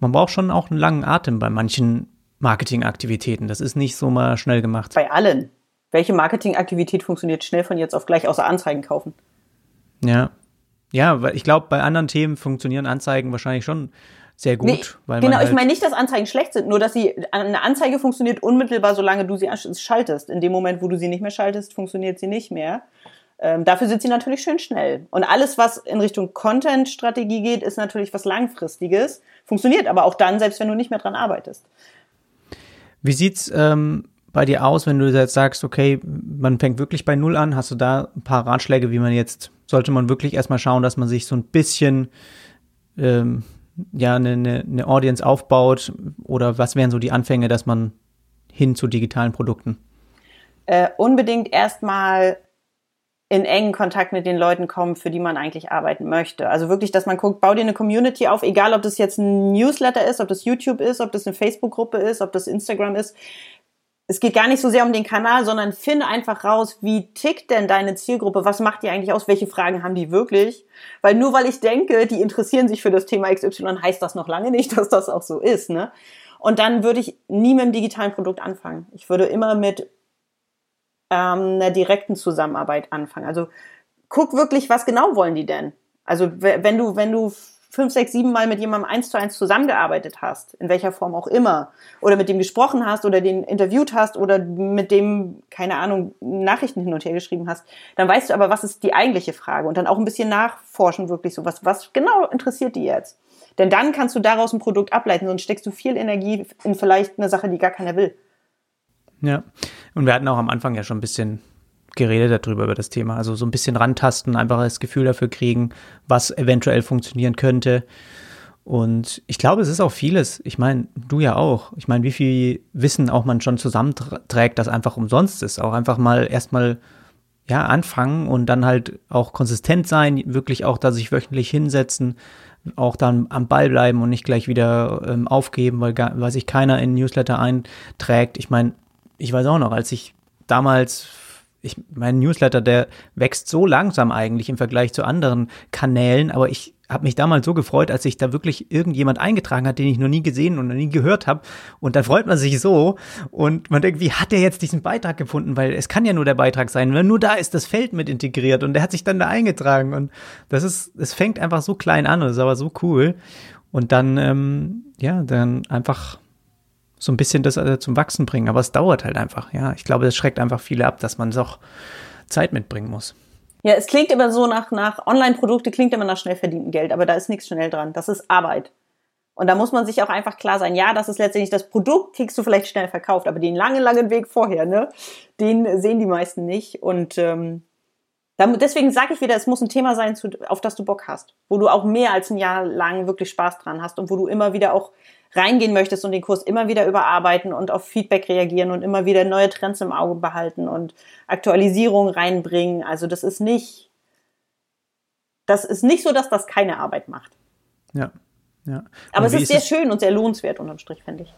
man braucht schon auch einen langen Atem bei manchen Marketingaktivitäten. Das ist nicht so mal schnell gemacht. Bei allen. Welche Marketingaktivität funktioniert schnell von jetzt auf gleich außer Anzeigen kaufen? Ja. Ja, weil ich glaube, bei anderen Themen funktionieren Anzeigen wahrscheinlich schon sehr gut. Nee, genau, halt ich meine nicht, dass Anzeigen schlecht sind, nur dass sie eine Anzeige funktioniert unmittelbar, solange du sie schaltest. In dem Moment, wo du sie nicht mehr schaltest, funktioniert sie nicht mehr. Ähm, dafür sind sie natürlich schön schnell. Und alles, was in Richtung Content-Strategie geht, ist natürlich was Langfristiges. Funktioniert aber auch dann, selbst wenn du nicht mehr dran arbeitest. Wie sieht's ähm, bei dir aus, wenn du jetzt sagst, okay, man fängt wirklich bei Null an? Hast du da ein paar Ratschläge, wie man jetzt, sollte man wirklich erstmal schauen, dass man sich so ein bisschen, ähm, ja, eine, eine, Audience aufbaut? Oder was wären so die Anfänge, dass man hin zu digitalen Produkten? Äh, unbedingt erstmal in engen Kontakt mit den Leuten kommen, für die man eigentlich arbeiten möchte. Also wirklich, dass man guckt, bau dir eine Community auf, egal ob das jetzt ein Newsletter ist, ob das YouTube ist, ob das eine Facebook-Gruppe ist, ob das Instagram ist es geht gar nicht so sehr um den Kanal, sondern finde einfach raus, wie tickt denn deine Zielgruppe? Was macht die eigentlich aus? Welche Fragen haben die wirklich? Weil nur weil ich denke, die interessieren sich für das Thema XY, heißt das noch lange nicht, [LAUGHS] dass das auch so ist. Ne? Und dann würde ich nie mit einem digitalen Produkt anfangen. Ich würde immer mit ähm, einer direkten Zusammenarbeit anfangen. Also guck wirklich, was genau wollen die denn? Also wenn du, wenn du fünf, sechs, sieben Mal mit jemandem eins zu eins zusammengearbeitet hast, in welcher Form auch immer, oder mit dem gesprochen hast oder den interviewt hast oder mit dem, keine Ahnung, Nachrichten hin und her geschrieben hast, dann weißt du aber, was ist die eigentliche Frage und dann auch ein bisschen nachforschen, wirklich so, was, was genau interessiert die jetzt? Denn dann kannst du daraus ein Produkt ableiten, sonst steckst du viel Energie in vielleicht eine Sache, die gar keiner will. Ja, und wir hatten auch am Anfang ja schon ein bisschen geredet darüber, über das Thema. Also so ein bisschen rantasten, einfach das Gefühl dafür kriegen, was eventuell funktionieren könnte. Und ich glaube, es ist auch vieles. Ich meine, du ja auch. Ich meine, wie viel Wissen auch man schon zusammenträgt, das einfach umsonst ist. Auch einfach mal erstmal ja, anfangen und dann halt auch konsistent sein, wirklich auch da sich wöchentlich hinsetzen, auch dann am Ball bleiben und nicht gleich wieder ähm, aufgeben, weil, weil sich keiner in Newsletter einträgt. Ich meine, ich weiß auch noch, als ich damals ich, mein Newsletter, der wächst so langsam eigentlich im Vergleich zu anderen Kanälen, aber ich habe mich damals so gefreut, als sich da wirklich irgendjemand eingetragen hat, den ich noch nie gesehen und noch nie gehört habe. Und dann freut man sich so und man denkt, wie hat der jetzt diesen Beitrag gefunden? Weil es kann ja nur der Beitrag sein, wenn nur da ist das Feld mit integriert und der hat sich dann da eingetragen. Und das ist, es fängt einfach so klein an und ist aber so cool. Und dann, ähm, ja, dann einfach so ein bisschen das also zum Wachsen bringen. Aber es dauert halt einfach. Ja, ich glaube, das schreckt einfach viele ab, dass man doch Zeit mitbringen muss. Ja, es klingt immer so nach, nach Online-Produkte, klingt immer nach schnell verdienten Geld, aber da ist nichts schnell dran. Das ist Arbeit. Und da muss man sich auch einfach klar sein, ja, das ist letztendlich das Produkt, kriegst du vielleicht schnell verkauft, aber den langen, langen Weg vorher, ne, den sehen die meisten nicht. Und ähm, deswegen sage ich wieder, es muss ein Thema sein, auf das du Bock hast, wo du auch mehr als ein Jahr lang wirklich Spaß dran hast und wo du immer wieder auch reingehen möchtest und den Kurs immer wieder überarbeiten und auf Feedback reagieren und immer wieder neue Trends im Auge behalten und Aktualisierung reinbringen. Also das ist nicht, das ist nicht so, dass das keine Arbeit macht. Ja, ja. Aber es ist, ist sehr es, schön und sehr lohnenswert unterm Strich, finde ich.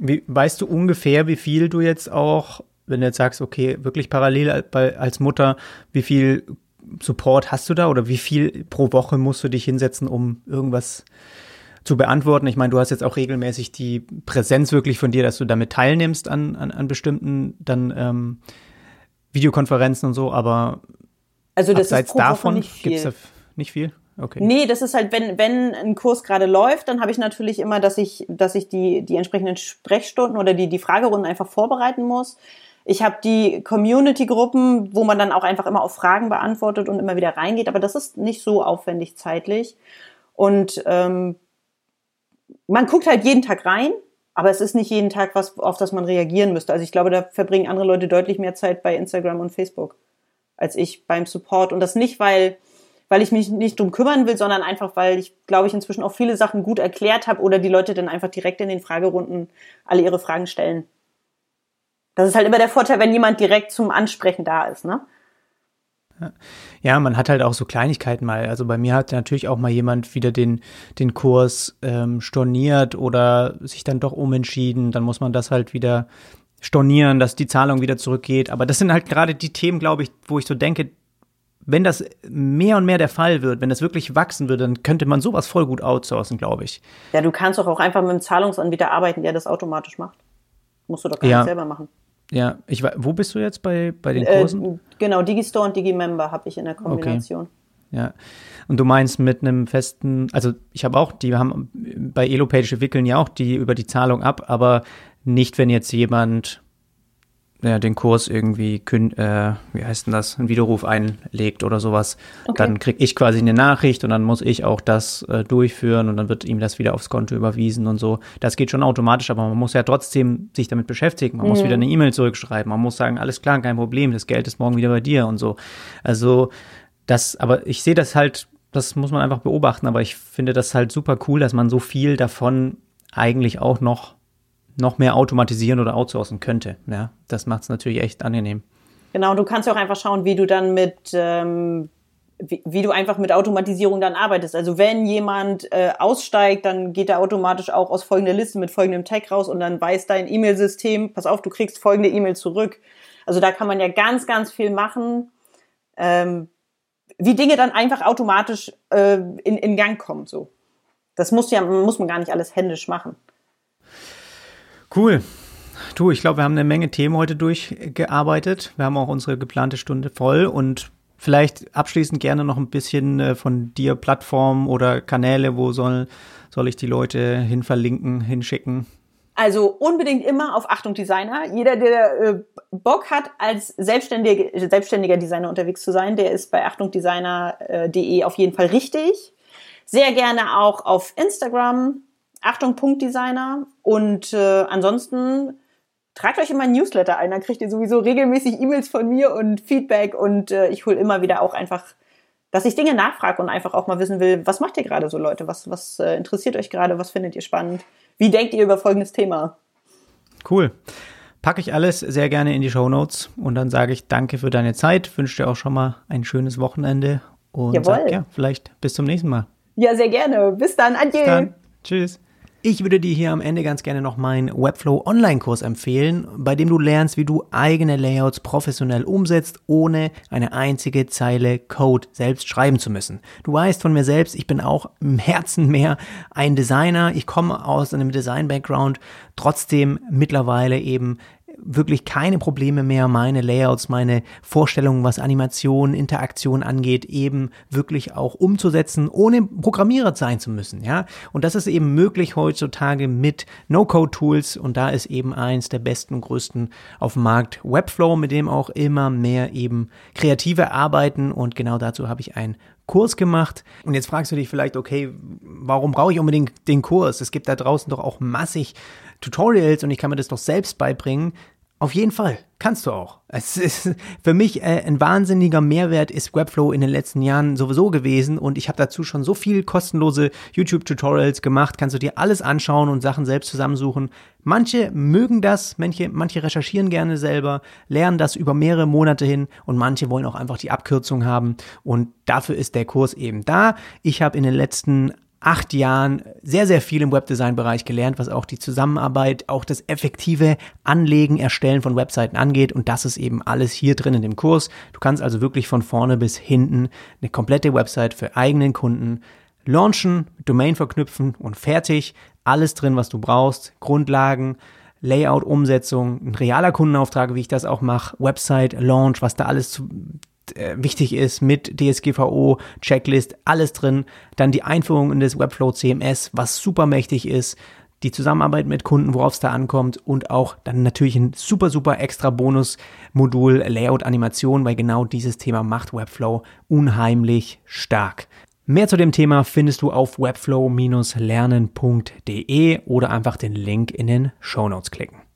Wie, weißt du ungefähr, wie viel du jetzt auch, wenn du jetzt sagst, okay, wirklich parallel als Mutter, wie viel Support hast du da oder wie viel pro Woche musst du dich hinsetzen, um irgendwas zu beantworten. Ich meine, du hast jetzt auch regelmäßig die Präsenz wirklich von dir, dass du damit teilnimmst an, an, an bestimmten dann ähm, Videokonferenzen und so, aber also das abseits ist davon gibt es da nicht viel. Okay. Nee, das ist halt, wenn, wenn ein Kurs gerade läuft, dann habe ich natürlich immer, dass ich, dass ich die, die entsprechenden Sprechstunden oder die, die Fragerunden einfach vorbereiten muss. Ich habe die Community-Gruppen, wo man dann auch einfach immer auf Fragen beantwortet und immer wieder reingeht, aber das ist nicht so aufwendig zeitlich. Und ähm, man guckt halt jeden Tag rein, aber es ist nicht jeden Tag was, auf das man reagieren müsste. Also ich glaube, da verbringen andere Leute deutlich mehr Zeit bei Instagram und Facebook als ich beim Support. Und das nicht, weil, weil ich mich nicht drum kümmern will, sondern einfach, weil ich, glaube ich, inzwischen auch viele Sachen gut erklärt habe oder die Leute dann einfach direkt in den Fragerunden alle ihre Fragen stellen. Das ist halt immer der Vorteil, wenn jemand direkt zum Ansprechen da ist, ne? Ja, man hat halt auch so Kleinigkeiten mal. Also bei mir hat natürlich auch mal jemand wieder den, den Kurs ähm, storniert oder sich dann doch umentschieden. Dann muss man das halt wieder stornieren, dass die Zahlung wieder zurückgeht. Aber das sind halt gerade die Themen, glaube ich, wo ich so denke, wenn das mehr und mehr der Fall wird, wenn das wirklich wachsen würde, dann könnte man sowas voll gut outsourcen, glaube ich. Ja, du kannst doch auch einfach mit einem Zahlungsanbieter arbeiten, der das automatisch macht. Musst du doch gar ja. nicht selber machen. Ja, ich wo bist du jetzt bei, bei den äh, Kursen? Äh, genau, Digistore und Digimember habe ich in der Kombination. Okay. Ja. Und du meinst mit einem festen, also ich habe auch, die haben bei Elopage wickeln ja auch die über die Zahlung ab, aber nicht, wenn jetzt jemand ja, den Kurs irgendwie, äh, wie heißt denn das, einen Widerruf einlegt oder sowas, okay. dann kriege ich quasi eine Nachricht und dann muss ich auch das äh, durchführen und dann wird ihm das wieder aufs Konto überwiesen und so. Das geht schon automatisch, aber man muss ja trotzdem sich damit beschäftigen. Man mhm. muss wieder eine E-Mail zurückschreiben. Man muss sagen, alles klar, kein Problem, das Geld ist morgen wieder bei dir und so. Also das, aber ich sehe das halt, das muss man einfach beobachten, aber ich finde das halt super cool, dass man so viel davon eigentlich auch noch noch mehr automatisieren oder outsourcen könnte. Ja, das macht es natürlich echt angenehm. Genau, du kannst ja auch einfach schauen, wie du dann mit, ähm, wie, wie, du einfach mit Automatisierung dann arbeitest. Also wenn jemand äh, aussteigt, dann geht er automatisch auch aus folgender Liste mit folgendem Tag raus und dann weiß dein E-Mail-System, pass auf, du kriegst folgende E-Mail zurück. Also da kann man ja ganz, ganz viel machen, ähm, wie Dinge dann einfach automatisch äh, in, in Gang kommen. So, das muss ja muss man gar nicht alles händisch machen. Cool. Du, ich glaube, wir haben eine Menge Themen heute durchgearbeitet. Wir haben auch unsere geplante Stunde voll und vielleicht abschließend gerne noch ein bisschen äh, von dir Plattformen oder Kanäle, wo soll, soll ich die Leute hin verlinken, hinschicken? Also unbedingt immer auf Achtung Designer. Jeder, der äh, Bock hat, als selbstständiger, selbstständiger Designer unterwegs zu sein, der ist bei achtungdesigner.de auf jeden Fall richtig. Sehr gerne auch auf Instagram, Achtung, Punktdesigner. Und äh, ansonsten tragt euch in meinen Newsletter ein, dann kriegt ihr sowieso regelmäßig E-Mails von mir und Feedback und äh, ich hole immer wieder auch einfach, dass ich Dinge nachfrage und einfach auch mal wissen will, was macht ihr gerade so, Leute? Was, was äh, interessiert euch gerade? Was findet ihr spannend? Wie denkt ihr über folgendes Thema? Cool. Packe ich alles sehr gerne in die Show Notes und dann sage ich danke für deine Zeit, wünsche dir auch schon mal ein schönes Wochenende und sag, ja, vielleicht bis zum nächsten Mal. Ja, sehr gerne. Bis dann. Adieu. Bis dann. Tschüss. Ich würde dir hier am Ende ganz gerne noch meinen Webflow Online-Kurs empfehlen, bei dem du lernst, wie du eigene Layouts professionell umsetzt, ohne eine einzige Zeile Code selbst schreiben zu müssen. Du weißt von mir selbst, ich bin auch im Herzen mehr ein Designer. Ich komme aus einem Design-Background, trotzdem mittlerweile eben wirklich keine Probleme mehr, meine Layouts, meine Vorstellungen, was Animation, Interaktion angeht, eben wirklich auch umzusetzen, ohne Programmierer sein zu müssen, ja. Und das ist eben möglich heutzutage mit No-Code-Tools und da ist eben eins der besten und größten auf dem Markt Webflow, mit dem auch immer mehr eben Kreative arbeiten und genau dazu habe ich ein Kurs gemacht. Und jetzt fragst du dich vielleicht, okay, warum brauche ich unbedingt den Kurs? Es gibt da draußen doch auch massig Tutorials und ich kann mir das doch selbst beibringen. Auf jeden Fall, kannst du auch. Es ist [LAUGHS] für mich äh, ein wahnsinniger Mehrwert ist Webflow in den letzten Jahren sowieso gewesen und ich habe dazu schon so viel kostenlose YouTube-Tutorials gemacht. Kannst du dir alles anschauen und Sachen selbst zusammensuchen. Manche mögen das, manche, manche recherchieren gerne selber, lernen das über mehrere Monate hin und manche wollen auch einfach die Abkürzung haben und dafür ist der Kurs eben da. Ich habe in den letzten acht Jahren sehr, sehr viel im Webdesign-Bereich gelernt, was auch die Zusammenarbeit, auch das effektive Anlegen, Erstellen von Webseiten angeht. Und das ist eben alles hier drin in dem Kurs. Du kannst also wirklich von vorne bis hinten eine komplette Website für eigenen Kunden launchen, Domain verknüpfen und fertig. Alles drin, was du brauchst. Grundlagen, Layout, Umsetzung, ein realer Kundenauftrag, wie ich das auch mache, Website, Launch, was da alles zu, wichtig ist mit DSGVO, Checklist, alles drin. Dann die Einführung in das Webflow CMS, was super mächtig ist. Die Zusammenarbeit mit Kunden, worauf es da ankommt und auch dann natürlich ein super, super extra Bonus-Modul Layout Animation, weil genau dieses Thema macht Webflow unheimlich stark. Mehr zu dem Thema findest du auf webflow-lernen.de oder einfach den Link in den Show Notes klicken.